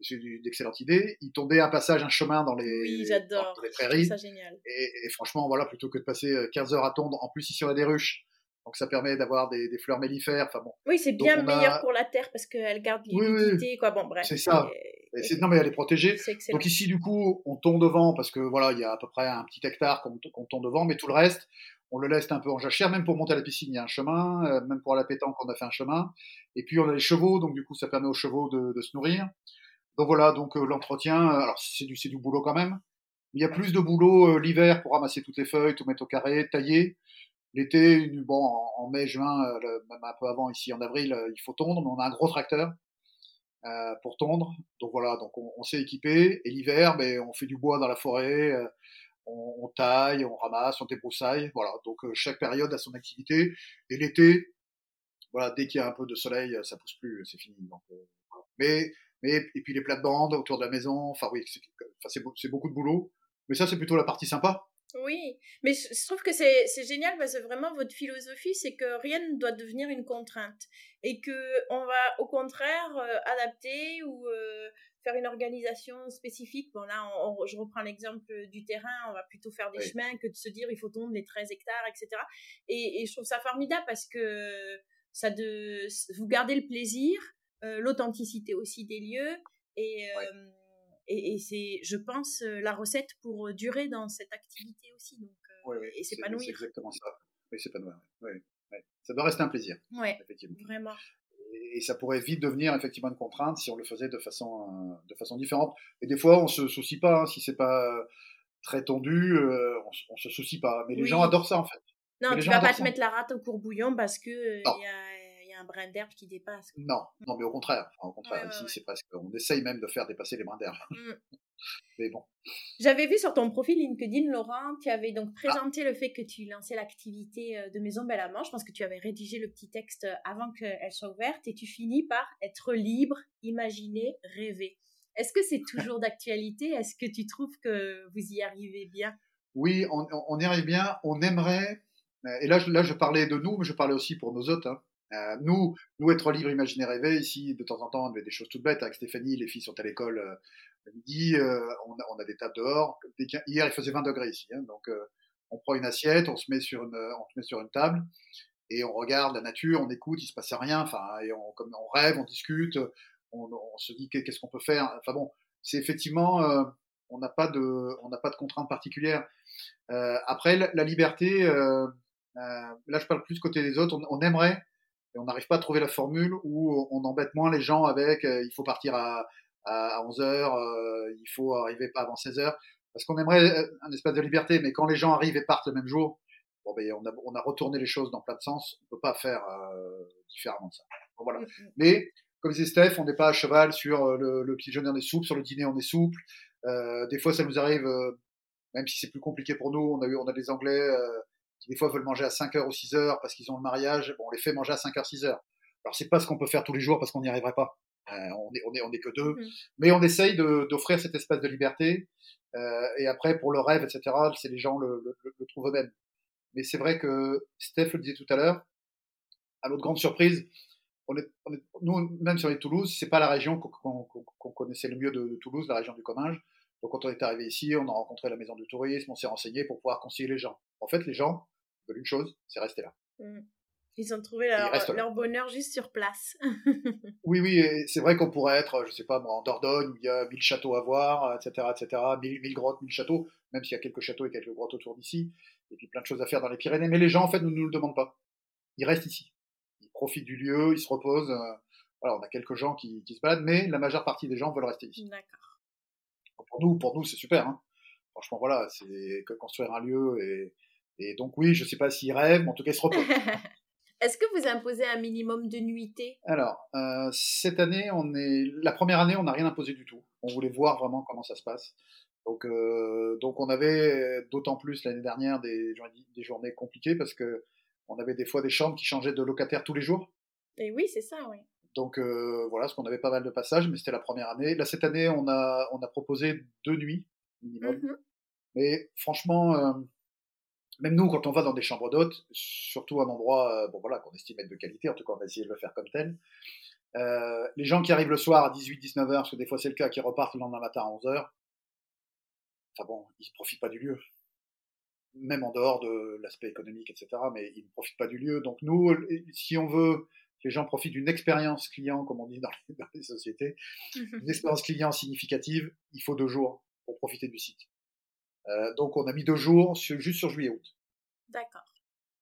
c'est une excellente idée, il tondait un passage, un chemin dans les, oui, dans les prairies. Ça génial. Et, franchement, voilà, plutôt que de passer 15 heures à tondre, en plus ici on a des ruches. Donc ça permet d'avoir des, des, fleurs mellifères. Enfin bon. Oui, c'est bien meilleur pour la terre parce qu'elle garde l'humidité. Oui, quoi. Bon, bref. C'est ça. non, mais elle est protégée. Donc ici, du coup, on tombe devant parce que voilà, il y a à peu près un petit hectare qu'on tombe devant, mais tout le reste, on le laisse un peu en jachère, même pour monter à la piscine, il y a un chemin, euh, même pour la pétanque, on a fait un chemin. Et puis on a les chevaux, donc du coup ça permet aux chevaux de, se nourrir. Donc voilà, donc euh, l'entretien, euh, alors c'est du, du boulot quand même. Il y a plus de boulot l'hiver pour ramasser toutes les feuilles, tout mettre au carré, tailler. L'été, bon, en, mai, juin, même un peu avant, ici en avril, il faut tondre, mais on a un gros tracteur pour tondre. Donc voilà, donc on, s'est équipé. Et l'hiver, ben, on fait du bois dans la forêt, on, taille, on ramasse, on débroussaille. Voilà, donc euh, chaque période a son activité. Et l'été, voilà, dès qu'il y a un peu de soleil, ça pousse plus, c'est fini. Euh, mais, mais et puis les plates-bandes autour de la maison. Enfin oui, c'est beaucoup de boulot. Mais ça, c'est plutôt la partie sympa. Oui, mais je trouve que c'est génial parce que vraiment votre philosophie, c'est que rien ne doit devenir une contrainte et que on va au contraire euh, adapter ou faire une organisation spécifique. Bon, là, je reprends l'exemple du terrain, on va plutôt faire des chemins que de se dire il faut tondre les 13 hectares, etc. Et, je trouve ça formidable parce que ça de, vous gardez le plaisir, euh, l'authenticité aussi des lieux et, euh, et, c'est, je pense, euh, la recette pour durer dans cette activité aussi. Donc, et s'épanouir. C'est exactement ça. Oui, s'épanouir. Oui, Ça doit rester un plaisir. Oui. Vraiment et ça pourrait vite devenir effectivement une contrainte si on le faisait de façon, euh, de façon différente. Et des fois, on se soucie pas, hein, si c'est pas très tendu, euh, on, se soucie pas. Mais les gens adorent ça en fait. Non, tu vas pas te mettre la rate au courbouillon parce que euh, il y, a un brin d'herbe qui dépasse. Non, non, mais au contraire. au contraire, ici, c'est presque. On essaye même de faire dépasser les brins d'herbe. Mmh. (laughs) Mais bon. J'avais vu sur ton profil LinkedIn, Laurent, tu avais donc ah. présenté le fait que tu lançais l'activité euh, de Maison Belle Amant. Je pense que tu avais rédigé le petit texte euh, avant qu'elle soit ouverte et tu finis par être libre, imaginer, rêver. Est-ce que c'est (laughs) toujours d'actualité? Est-ce que tu trouves que vous y arrivez bien? Oui, on, y arrive bien. On aimerait, euh, et là, là je parlais de nous, mais je parlais aussi pour nos hôtes. Hein. Euh, nous, nous, être libre, imaginer, rêver, ici, de temps en temps, on fait des choses toutes bêtes. Avec Stéphanie, les filles sont à l'école euh, midi, euh, on, a, on, a, des tables dehors. Hier, il faisait 20 degrés ici. Hein, donc, on prend une assiette, on se, met sur une, on se met sur une table et on regarde la nature, on écoute, il se passe rien. Enfin, et on, comme, on rêve, on discute, on, on se dit qu'est-ce qu'on peut faire. Enfin bon, c'est effectivement, on n'a pas de, on n'a pas de contraintes particulières. après, la, liberté, là, je parle plus côté des autres. on, on aimerait on n'arrive pas à trouver la formule où on embête moins les gens avec euh, il faut partir à, à 11 heures, euh, il faut arriver pas avant 16 heures, parce qu'on aimerait euh, un espace de liberté, mais quand les gens arrivent et partent le même jour, bon, ben, on, a, on a retourné les choses dans plein de sens, on peut pas faire différemment de ça. voilà. Mm, mm. Mais comme disait Steph, on n'est pas à cheval sur le, le petit déjeuner on est souple, sur le dîner on est souple. des fois ça nous arrive, même si c'est plus compliqué pour nous, on a eu, on a des Anglais qui des fois veulent manger à 5h ou 6h parce qu'ils ont le mariage, bon, on les fait manger à 5h, 6h. Alors c'est pas ce qu'on peut faire tous les jours parce qu'on n'y arriverait pas. Euh, on, est, on, est, on est que deux. Mmh Mais on essaye d'offrir cet espace de liberté. Euh, et après, pour le rêve, etc., c'est les gens le, le, le trouvent eux-mêmes. Mais c'est vrai que Steph le disait tout à l'heure, à notre grande surprise, on est, on est, nous, même sur les Toulouse, c'est pas la région qu'on connaissait le mieux de, de, Toulouse, la région du Comminges. Donc quand on est arrivé ici, on a rencontré la maison du tourisme, on s'est renseigné pour pouvoir conseiller les gens. En fait, les gens veulent une chose, c'est rester là. Mmh. Ils ont trouvé leur, bonheur juste sur place. (laughs) oui, oui, c'est vrai qu'on pourrait être, je sais pas moi, en Dordogne, où il y a mille châteaux à voir, etc., etc., mille, grottes, mille châteaux, même s'il y a quelques châteaux et quelques grottes autour d'ici, et puis plein de choses à faire dans les Pyrénées. Mais les gens, en fait, ne nous, le demandent pas. Ils restent ici. Ils profitent du lieu, ils se reposent. Euh, voilà, on a quelques gens qui, qui se baladent, mais la majeure partie des gens veulent rester ici. D'accord pour nous, pour nous, c'est super. Hein. Franchement, voilà, c'est construire un lieu et, et donc oui, je sais pas s'ils rêvent, mais en tout cas, ils se reposent. (laughs) Est-ce que vous imposez un minimum de nuitées Alors, euh, cette année, on est la première année, on n'a rien imposé du tout. On voulait voir vraiment comment ça se passe. Donc, donc on avait d'autant plus l'année dernière des, des journées compliquées parce que on avait des fois des chambres qui changeaient de locataire tous les jours. Et oui, c'est ça, oui. Donc voilà, parce qu'on avait pas mal de passages, mais c'était la première année. Là, cette année, on a, on a proposé deux nuits minimum. Mmh mais franchement, même nous, quand on va dans des chambres d'hôtes, surtout un endroit bon, voilà, qu'on estime être de qualité, en tout cas, on a essayé de le faire comme tel. les gens qui arrivent le soir à 18-19h, parce que des fois c'est le cas, qui repartent le lendemain matin à 11h, enfin bon, ils ne profitent pas du lieu. Même en dehors de l'aspect économique, etc., mais ils ne profitent pas du lieu. Donc nous, si on veut que les gens profitent d'une expérience client, comme on dit dans les, (laughs) sociétés, une expérience client significative, il faut deux jours pour profiter du site. Euh, donc on a mis deux jours juste sur juillet-août. D'accord.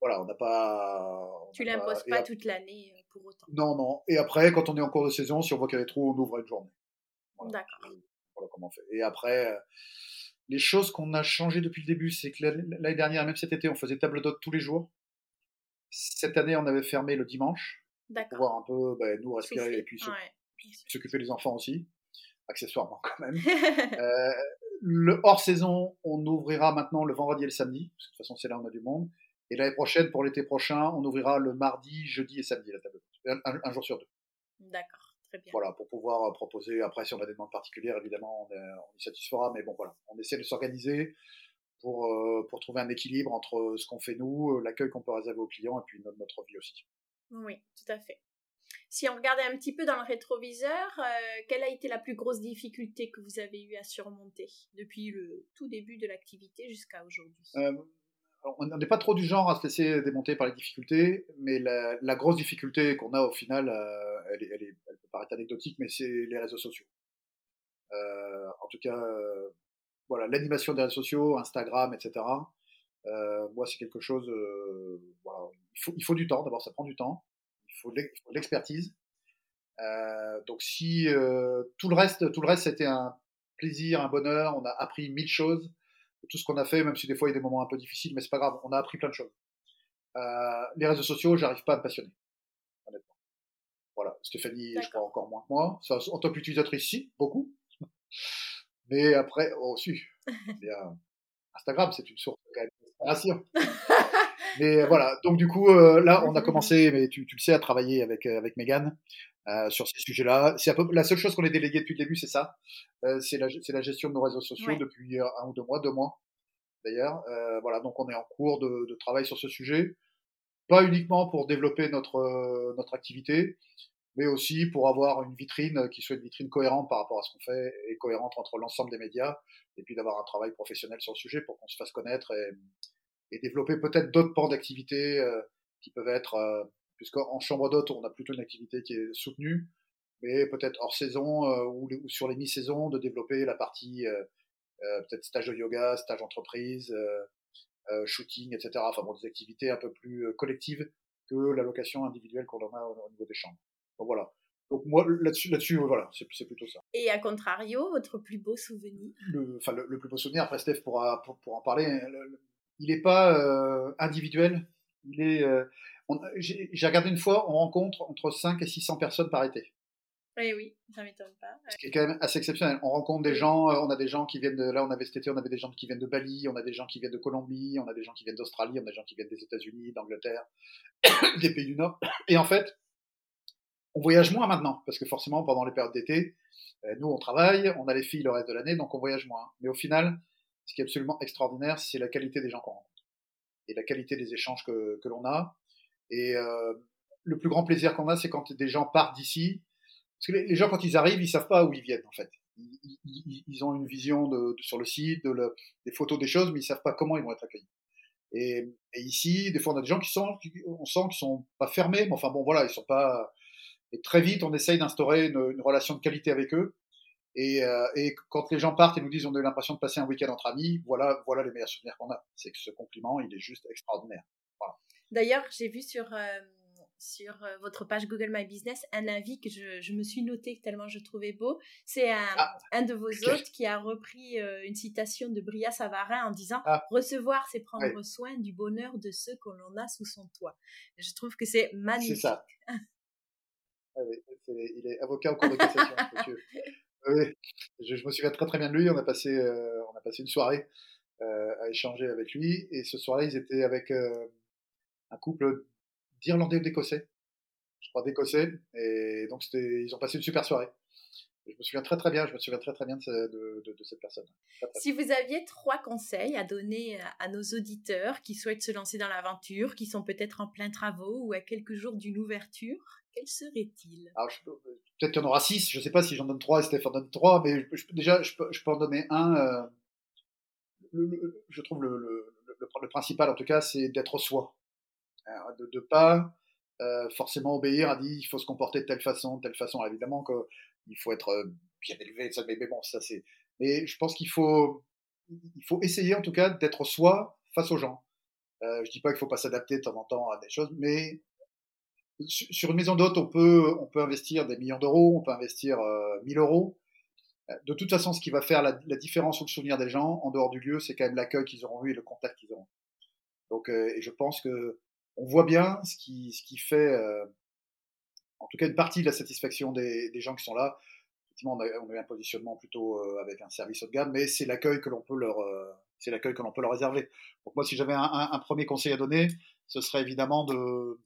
Voilà, on n'a pas. tu l'imposes pas, toute l'année euh, pour autant. Non, non. Et après, quand on est en cours de saison, si on voit qu'il y a des trous, on ouvre une journée. D'accord. Voilà comment on fait. Et après, euh, les choses qu'on a changées depuis le début, c'est que l'année dernière, même cet été, on faisait table d'hôte tous les jours. Cette année, on avait fermé le dimanche. Pour voir un peu, ben, nous respirer et puis s'occuper des enfants aussi, accessoirement quand même. (laughs) euh, le hors saison, on ouvrira maintenant le vendredi et le samedi, parce que de toute façon c'est là où on a du monde. Et l'année prochaine, pour l'été prochain, on ouvrira le mardi, jeudi et samedi la table, un, un jour sur deux. D'accord, très bien. Voilà, pour pouvoir euh, proposer. Après, si on a des demandes particulières, évidemment, on, y satisfera. Mais bon, voilà, on essaie de s'organiser pour, euh, pour trouver un équilibre entre ce qu'on fait nous, l'accueil qu'on peut réserver aux clients et puis notre, notre vie aussi. Oui, tout à fait. Si on regardait un petit peu dans le rétroviseur, euh, quelle a été la plus grosse difficulté que vous avez eu à surmonter depuis le tout début de l'activité jusqu'à aujourd'hui? Euh, On n'est pas trop du genre à se laisser démonter par les difficultés, mais la, grosse difficulté qu'on a au final, euh, elle, elle, peut paraître anecdotique, mais c'est les réseaux sociaux. en tout cas, voilà, l'animation des réseaux sociaux, Instagram, etc. moi, c'est quelque chose. Il, faut, du temps. D'abord, ça prend du temps faut de l'expertise. Euh, donc si euh, tout le reste, tout le reste, c'était un plaisir, un bonheur. On a appris mille choses. Tout ce qu'on a fait, même si des fois il y a des moments un peu difficiles, mais c'est pas grave. On a appris plein de choses. Euh, les réseaux sociaux, j'arrive pas à me passionner, honnêtement. Voilà, Stéphanie, je crois encore moins que moi. en tant qu'utilisatrice, si, beaucoup. Mais après, oh, si. (laughs) Instagram, c'est une source d'inspiration. (laughs) Mais voilà, donc du coup, euh, là, on a (laughs) commencé, mais tu, tu, le sais, à travailler avec, euh, avec Megan euh, sur ces sujets-là. C'est la seule chose qu'on est délégué depuis le début, c'est ça. Euh, c'est la, la, gestion de nos réseaux sociaux depuis un ou deux mois, deux mois d'ailleurs. voilà, donc on est en cours de, de, travail sur ce sujet. Pas uniquement pour développer notre, notre activité, mais aussi pour avoir une vitrine qui soit une vitrine cohérente par rapport à ce qu'on fait et cohérente entre l'ensemble des médias, et puis d'avoir un travail professionnel sur le sujet pour qu'on se fasse connaître et, et développer peut-être d'autres pans d'activité euh, qui peuvent être, euh, puisqu'en chambre d'hôte, on a plutôt une activité qui est soutenue, mais peut-être hors saison euh, ou, ou, sur les mi-saisons, de développer la partie peut-être stage de yoga, stage entreprise, shooting, etc. Enfin bon, des activités un peu plus collectives que la location individuelle qu'on en a au, niveau des chambres. Donc voilà. Donc moi là-dessus, là-dessus, voilà, c'est, plutôt ça. Et à contrario, votre plus beau souvenir? Le, Enfin, le, plus beau souvenir. Après, Steph pourra pour, pour en parler. Hein, il n'est pas euh, individuel. Il est. Euh, j'ai regardé une fois, on rencontre entre 5 et 600 personnes par été. Oui, oui, ça m'étonne pas. Ce qui est quand même assez exceptionnel. On rencontre des gens, euh, on a des gens qui viennent de. Là, on avait cet été, on avait des gens qui viennent de Bali, on a des gens qui viennent de Colombie, on a des gens qui viennent d'Australie, on a des gens qui viennent des États-Unis, d'Angleterre, (coughs) des pays du Nord. Et en fait, on voyage moins maintenant, parce que forcément, pendant les périodes d'été, nous, on travaille, on a les filles le reste de l'année, donc on voyage moins. Mais au final, ce qui est absolument extraordinaire, c'est la qualité des gens qu'on rencontre et la qualité des échanges que, que l'on a. Et euh, le plus grand plaisir qu'on a, c'est quand des gens partent d'ici. Parce que les, gens, quand ils arrivent, ils savent pas où ils viennent, en fait. Ils, ont une vision de, sur le site, de le, des photos des choses, mais ils savent pas comment ils vont être accueillis. Et, et, ici, des fois, on a des gens qui sont, on sent qu'ils sont pas fermés, mais enfin bon, voilà, ils sont pas. Et très vite, on essaye d'instaurer une, une, relation de qualité avec eux. Et, euh, et, quand les gens partent et nous disent on a eu l'impression de passer un week-end entre amis, voilà, voilà les meilleurs souvenirs qu'on a. C'est que ce compliment, il est juste extraordinaire. Voilà. D'ailleurs, j'ai vu sur, euh, sur euh, votre page Google My Business un avis que je, je me suis noté tellement je trouvais beau. C'est un, ah, un, de vos hôtes qui a repris une citation de Bria Savarin en disant ah. Recevoir, c'est prendre soin du bonheur de ceux que l'on a sous son toit. Je trouve que c'est magnifique. C'est ça. oui, il est avocat au cours de cassation. Oui, je, me souviens très très bien de lui. On a passé, euh, on a passé une soirée euh, à échanger avec lui. Et ce soir-là, ils étaient avec euh, un couple d'Irlandais ou d'Écossais, je crois d'Écossais. Et donc ils ont passé une super soirée. Je me souviens très très bien. Je me souviens très très bien de, de, cette personne. si vous aviez trois conseils à donner à nos auditeurs qui souhaitent se lancer dans l'aventure, qui sont peut-être en plein travaux ou à quelques jours d'une ouverture, quels seraient-ils? Peut-être qu'il y en aura six, je ne sais pas si j'en donne trois et Stéphane donne trois, mais déjà, je peux, en donner un. Euh, je trouve le, principal, en tout cas, c'est d'être soi. De ne pas euh, forcément obéir à dire il faut se comporter de telle façon, de telle façon. évidemment qu'il faut être bien élevé, ça, mais, bon, ça c'est. Mais je pense qu'il faut, il faut essayer, en tout cas, d'être soi face aux gens. je ne dis pas qu'il faut pas s'adapter de temps en temps à des choses, mais sur une maison d'hôte, on peut, on peut investir des millions d'euros, on peut investir euh, 1000 euros. De toute façon, ce qui va faire la, différence ou le souvenir des gens, en dehors du lieu, c'est quand même l'accueil qu'ils auront eu et le contact qu'ils auront. Donc, euh, et je pense que on voit bien ce qui, ce qui fait, euh, en tout cas, une partie de la satisfaction des, gens qui sont là. Effectivement, on a, on a eu un positionnement plutôt euh, avec un service haut de gamme, mais c'est l'accueil que l'on peut leur, c'est l'accueil que l'on peut leur réserver. Donc moi, si j'avais un, premier conseil à donner, ce serait évidemment de,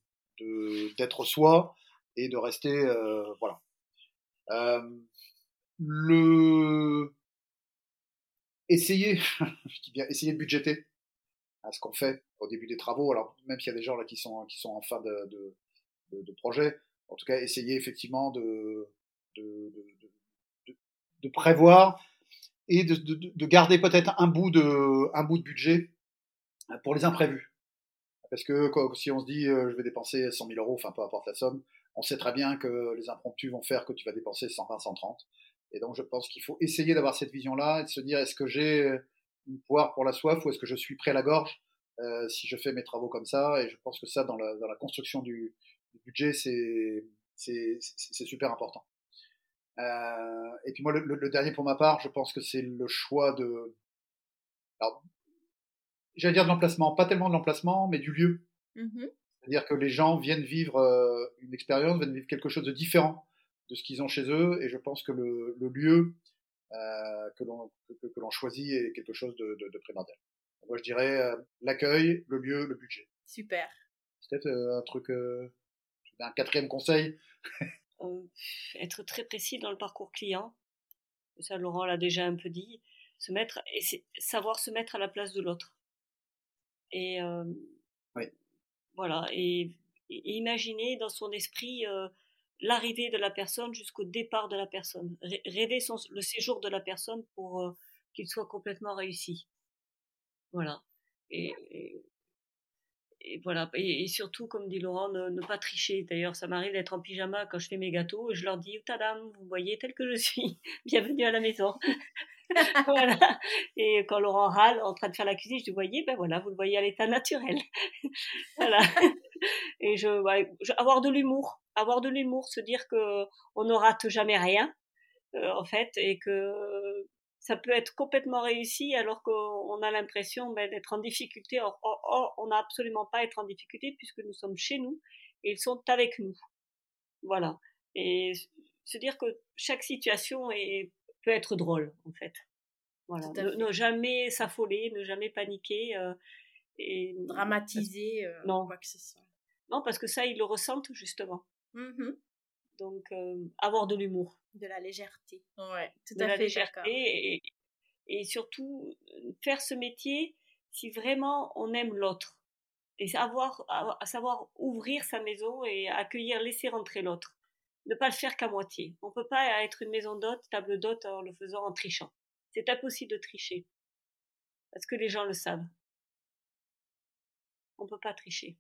d'être soi et de rester euh, voilà. Euh, le essayer, (laughs) essayer de budgéter à ce qu'on fait au début des travaux. Alors même s'il y a des gens là qui sont qui sont en fin de, de, de, projet, en tout cas essayer effectivement de de, de prévoir et de, garder peut-être un bout de un bout de budget pour les imprévus. Parce que si on se dit euh, je vais dépenser 100 000 euros, enfin peu importe la somme, on sait très bien que les impromptus vont faire que tu vas dépenser 120, 130. Et donc je pense qu'il faut essayer d'avoir cette vision-là et de se dire est-ce que j'ai une poire pour la soif ou est-ce que je suis prêt à la gorge euh, si je fais mes travaux comme ça. Et je pense que ça, dans la, dans la construction du, du budget, c'est super important. Euh, et puis moi, le, le, dernier pour ma part, je pense que c'est le choix de... Alors, j'allais dire de l'emplacement, pas tellement de l'emplacement, mais du lieu. Mmh C'est-à-dire que les gens viennent vivre euh, une expérience, viennent vivre quelque chose de différent de ce qu'ils ont chez eux, et je pense que le, lieu euh, que l'on choisit est quelque chose de, de, primordial. Moi, je dirais euh, l'accueil, le lieu, le budget. Super. Peut-être un truc, un quatrième conseil. être très précis dans le parcours client. Ça, Laurent l'a déjà un peu dit. Se mettre et savoir se mettre à la place de l'autre. Et voilà, et, imaginer dans son esprit l'arrivée de la personne jusqu'au départ de la personne. Rêver son, le séjour de la personne pour qu'il soit complètement réussi. Voilà. Et, et, voilà. Et, surtout, comme dit Laurent, ne, pas tricher. D'ailleurs, ça m'arrive d'être en pyjama quand je fais mes gâteaux et je leur dis Tadam, vous voyez tel que je suis. (laughs) Bienvenue à la maison. (laughs) voilà. Et quand Laurent râle en train de faire la cuisine, je dis, voyez, ben voilà, vous le voyez à l'état naturel. (laughs) voilà. Et je, avoir de l'humour, avoir de l'humour, se dire que on ne rate jamais rien, euh, en fait, et que ça peut être complètement réussi alors qu'on a l'impression ben, d'être en difficulté. Or, on n'a absolument pas à être en difficulté puisque nous sommes chez nous et ils sont avec nous. Voilà. Et se dire que chaque situation est peut être drôle en fait. Voilà. Ne, jamais s'affoler, ne jamais paniquer euh, et dramatiser euh, non. quoi que ce soit. Non, parce que ça ils le ressentent justement. Mmh Donc euh, avoir de l'humour, de la légèreté. Ouais, tout de à la fait légèreté et, et, surtout faire ce métier si vraiment on aime l'autre et savoir savoir ouvrir sa maison et accueillir, laisser rentrer l'autre ne pas le faire qu'à moitié. On ne peut pas être une maison d'hôte, table d'hôte en le faisant en trichant. C'est impossible de tricher. Parce que les gens le savent. On ne peut pas tricher.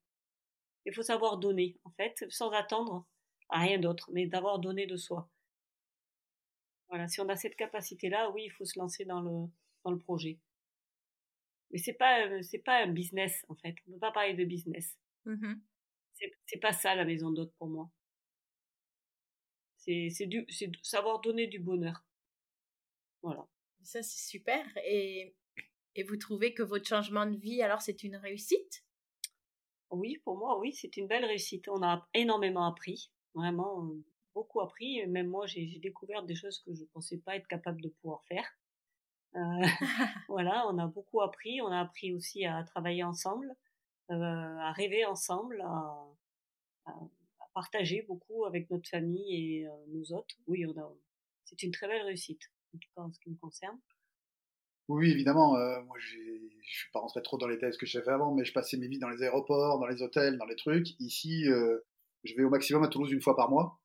Il faut savoir donner, en fait, sans attendre à rien d'autre, mais d'avoir donné de soi. Voilà, si on a cette capacité-là, oui, il faut se lancer dans le, dans le projet. Mais c'est pas, c'est pas un business, en fait. On ne peut pas parler de business. Mmh c'est pas ça la maison d'hôte pour moi. C'est du, c'est savoir donner du bonheur. Voilà. Ça, c'est super. Et, et vous trouvez que votre changement de vie, alors, c'est une réussite? Oui, pour moi, oui, c'est une belle réussite. On a énormément appris, vraiment beaucoup appris. Même moi, j'ai découvert des choses que je ne pensais pas être capable de pouvoir faire. Euh, (laughs) voilà, on a beaucoup appris. On a appris aussi à travailler ensemble, euh, à rêver ensemble, à, à, partager beaucoup avec notre famille et euh, nos hôtes. Oui, on a, c'est une très belle réussite, en tout cas en ce qui me concerne. Oui, évidemment. Moi, je ne suis pas rentré trop dans les thèses que j'ai fait avant, mais je passais mes vies dans les aéroports, dans les hôtels, dans les trucs. Ici, euh, je vais au maximum à Toulouse une fois par mois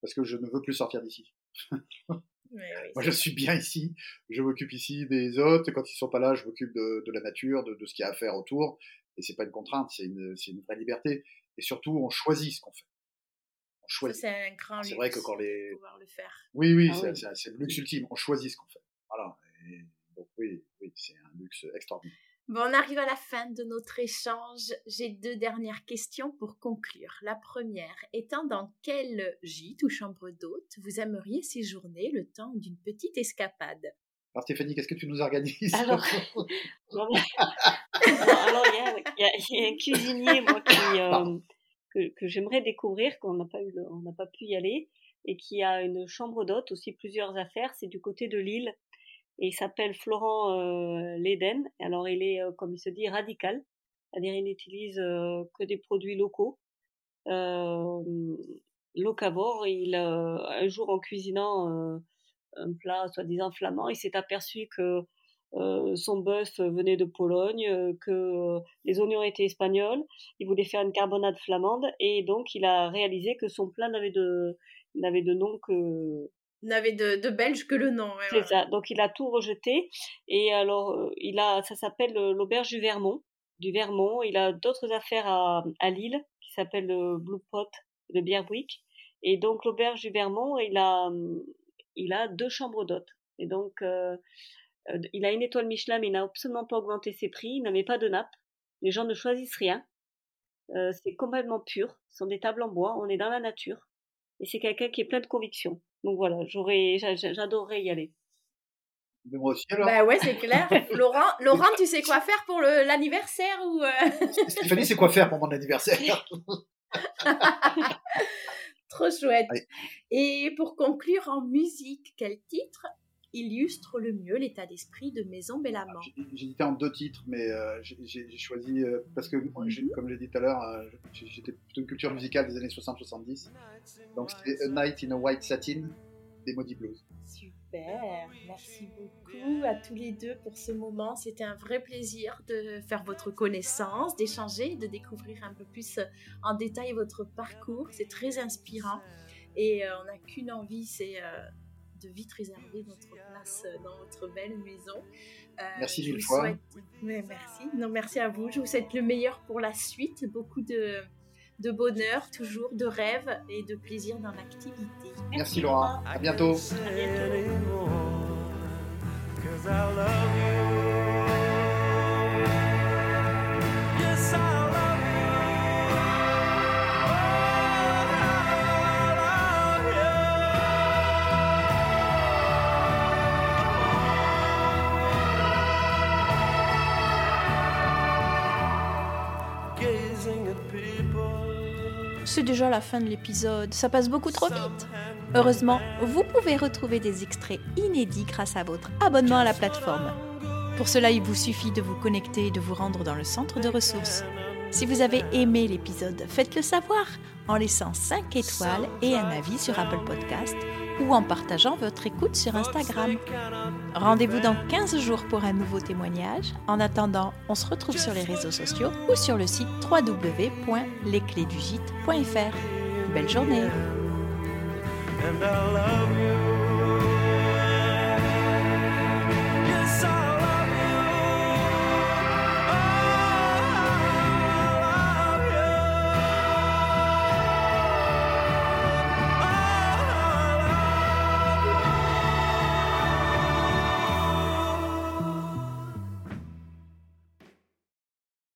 parce que je ne veux plus sortir d'ici. (laughs) moi, je suis bien ici. Je m'occupe ici des hôtes. Quand ils sont pas là, je m'occupe de, de, la nature, de, de ce qu'il y a à faire autour. Et c'est pas une contrainte, c'est une, une, vraie liberté. Et surtout, on choisit ce qu'on fait. On choisit. C'est un grand C'est vrai que quand les. Pouvoir le faire. Oui, oui, ah c'est le luxe ultime. On choisit ce qu'on fait. Voilà. Et donc oui, oui c'est un luxe extraordinaire. Bon, on arrive à la fin de notre échange. J'ai deux dernières questions pour conclure. La première étant dans quel gîte ou chambre d'hôte vous aimeriez séjourner le temps d'une petite escapade? Alors Stéphanie, qu'est-ce que tu nous organises? Alors, il y, a un cuisinier moi, euh, que, que j'aimerais découvrir, qu'on n'a pas, eu, on n'a pas pu y aller, et qui a une chambre d'hôte, aussi plusieurs affaires. C'est du côté de Lille il s'appelle Florent euh, Leden. Alors il est, euh, comme il se dit, radical, c'est-à-dire il n'utilise euh, que des produits locaux. Euh, locavore, il un jour en cuisinant un plat soi-disant flamand, il s'est aperçu que son bœuf venait de Pologne, que les oignons étaient espagnols. Il voulait faire une carbonade flamande et donc il a réalisé que son plat n'avait de n'avait de nom que n'avait de, de belge que le nom. c'est ça. Donc il a tout rejeté. Et alors, euh, il a, ça s'appelle euh, l'auberge du Vermont. Du Vermont. Il a d'autres affaires à, à Lille qui s'appelle le Blue Pot de Bierwick. Et donc l'auberge du Vermont, il a, il a deux chambres d'hôtes. Et donc, euh, il a une étoile Michelin, mais il n'a absolument pas augmenté ses prix. Il n'avait pas de nappe. Les gens ne choisissent rien. c'est complètement pur. Ce sont des tables en bois. On est dans la nature. Et c'est quelqu'un qui est plein de conviction. Donc voilà, j'aurais, j'adorerais y aller. moi aussi alors. Bah ouais, c'est clair. (laughs) Laurent, Laurent, tu sais quoi faire pour l'anniversaire ou euh? Stéphanie, c'est quoi faire pour mon anniversaire? (laughs) Trop chouette. Et pour conclure en musique, quel titre illustre le mieux l'état d'esprit de Maison Bellamont J'ai hésité en deux titres, mais euh, j'ai choisi, euh, parce que, mhm. comme je l'ai dit tout à l'heure, euh, j'étais plutôt une culture musicale des années 60-70. Donc c'était A Night in a White Satin des Maudits Blues. Super, merci beaucoup à tous les deux pour ce moment. C'était un vrai plaisir de faire votre connaissance, d'échanger, de découvrir un peu plus en détail votre parcours. C'est très inspirant et on n'a qu'une envie, c'est de vite réserver notre place euh, dans votre belle maison. Euh, merci mille fois. Mais merci. Non, merci à vous. Je vous souhaite le meilleur pour la suite. Beaucoup de, de bonheur, toujours de rêve et de plaisir dans l'activité. Merci Laura. À bientôt. À bientôt. C'est déjà la fin de l'épisode, ça passe beaucoup trop vite. Heureusement, vous pouvez retrouver des extraits inédits grâce à votre abonnement à la plateforme. Pour cela, il vous suffit de vous connecter et de vous rendre dans le centre de ressources. Si vous avez aimé l'épisode, faites-le savoir en laissant 5 étoiles et un avis sur Apple Podcast ou en partageant votre écoute sur Instagram. Rendez-vous dans 15 jours pour un nouveau témoignage. En attendant, on se retrouve sur les réseaux sociaux ou sur le site www.lesclésdugite.fr. Belle journée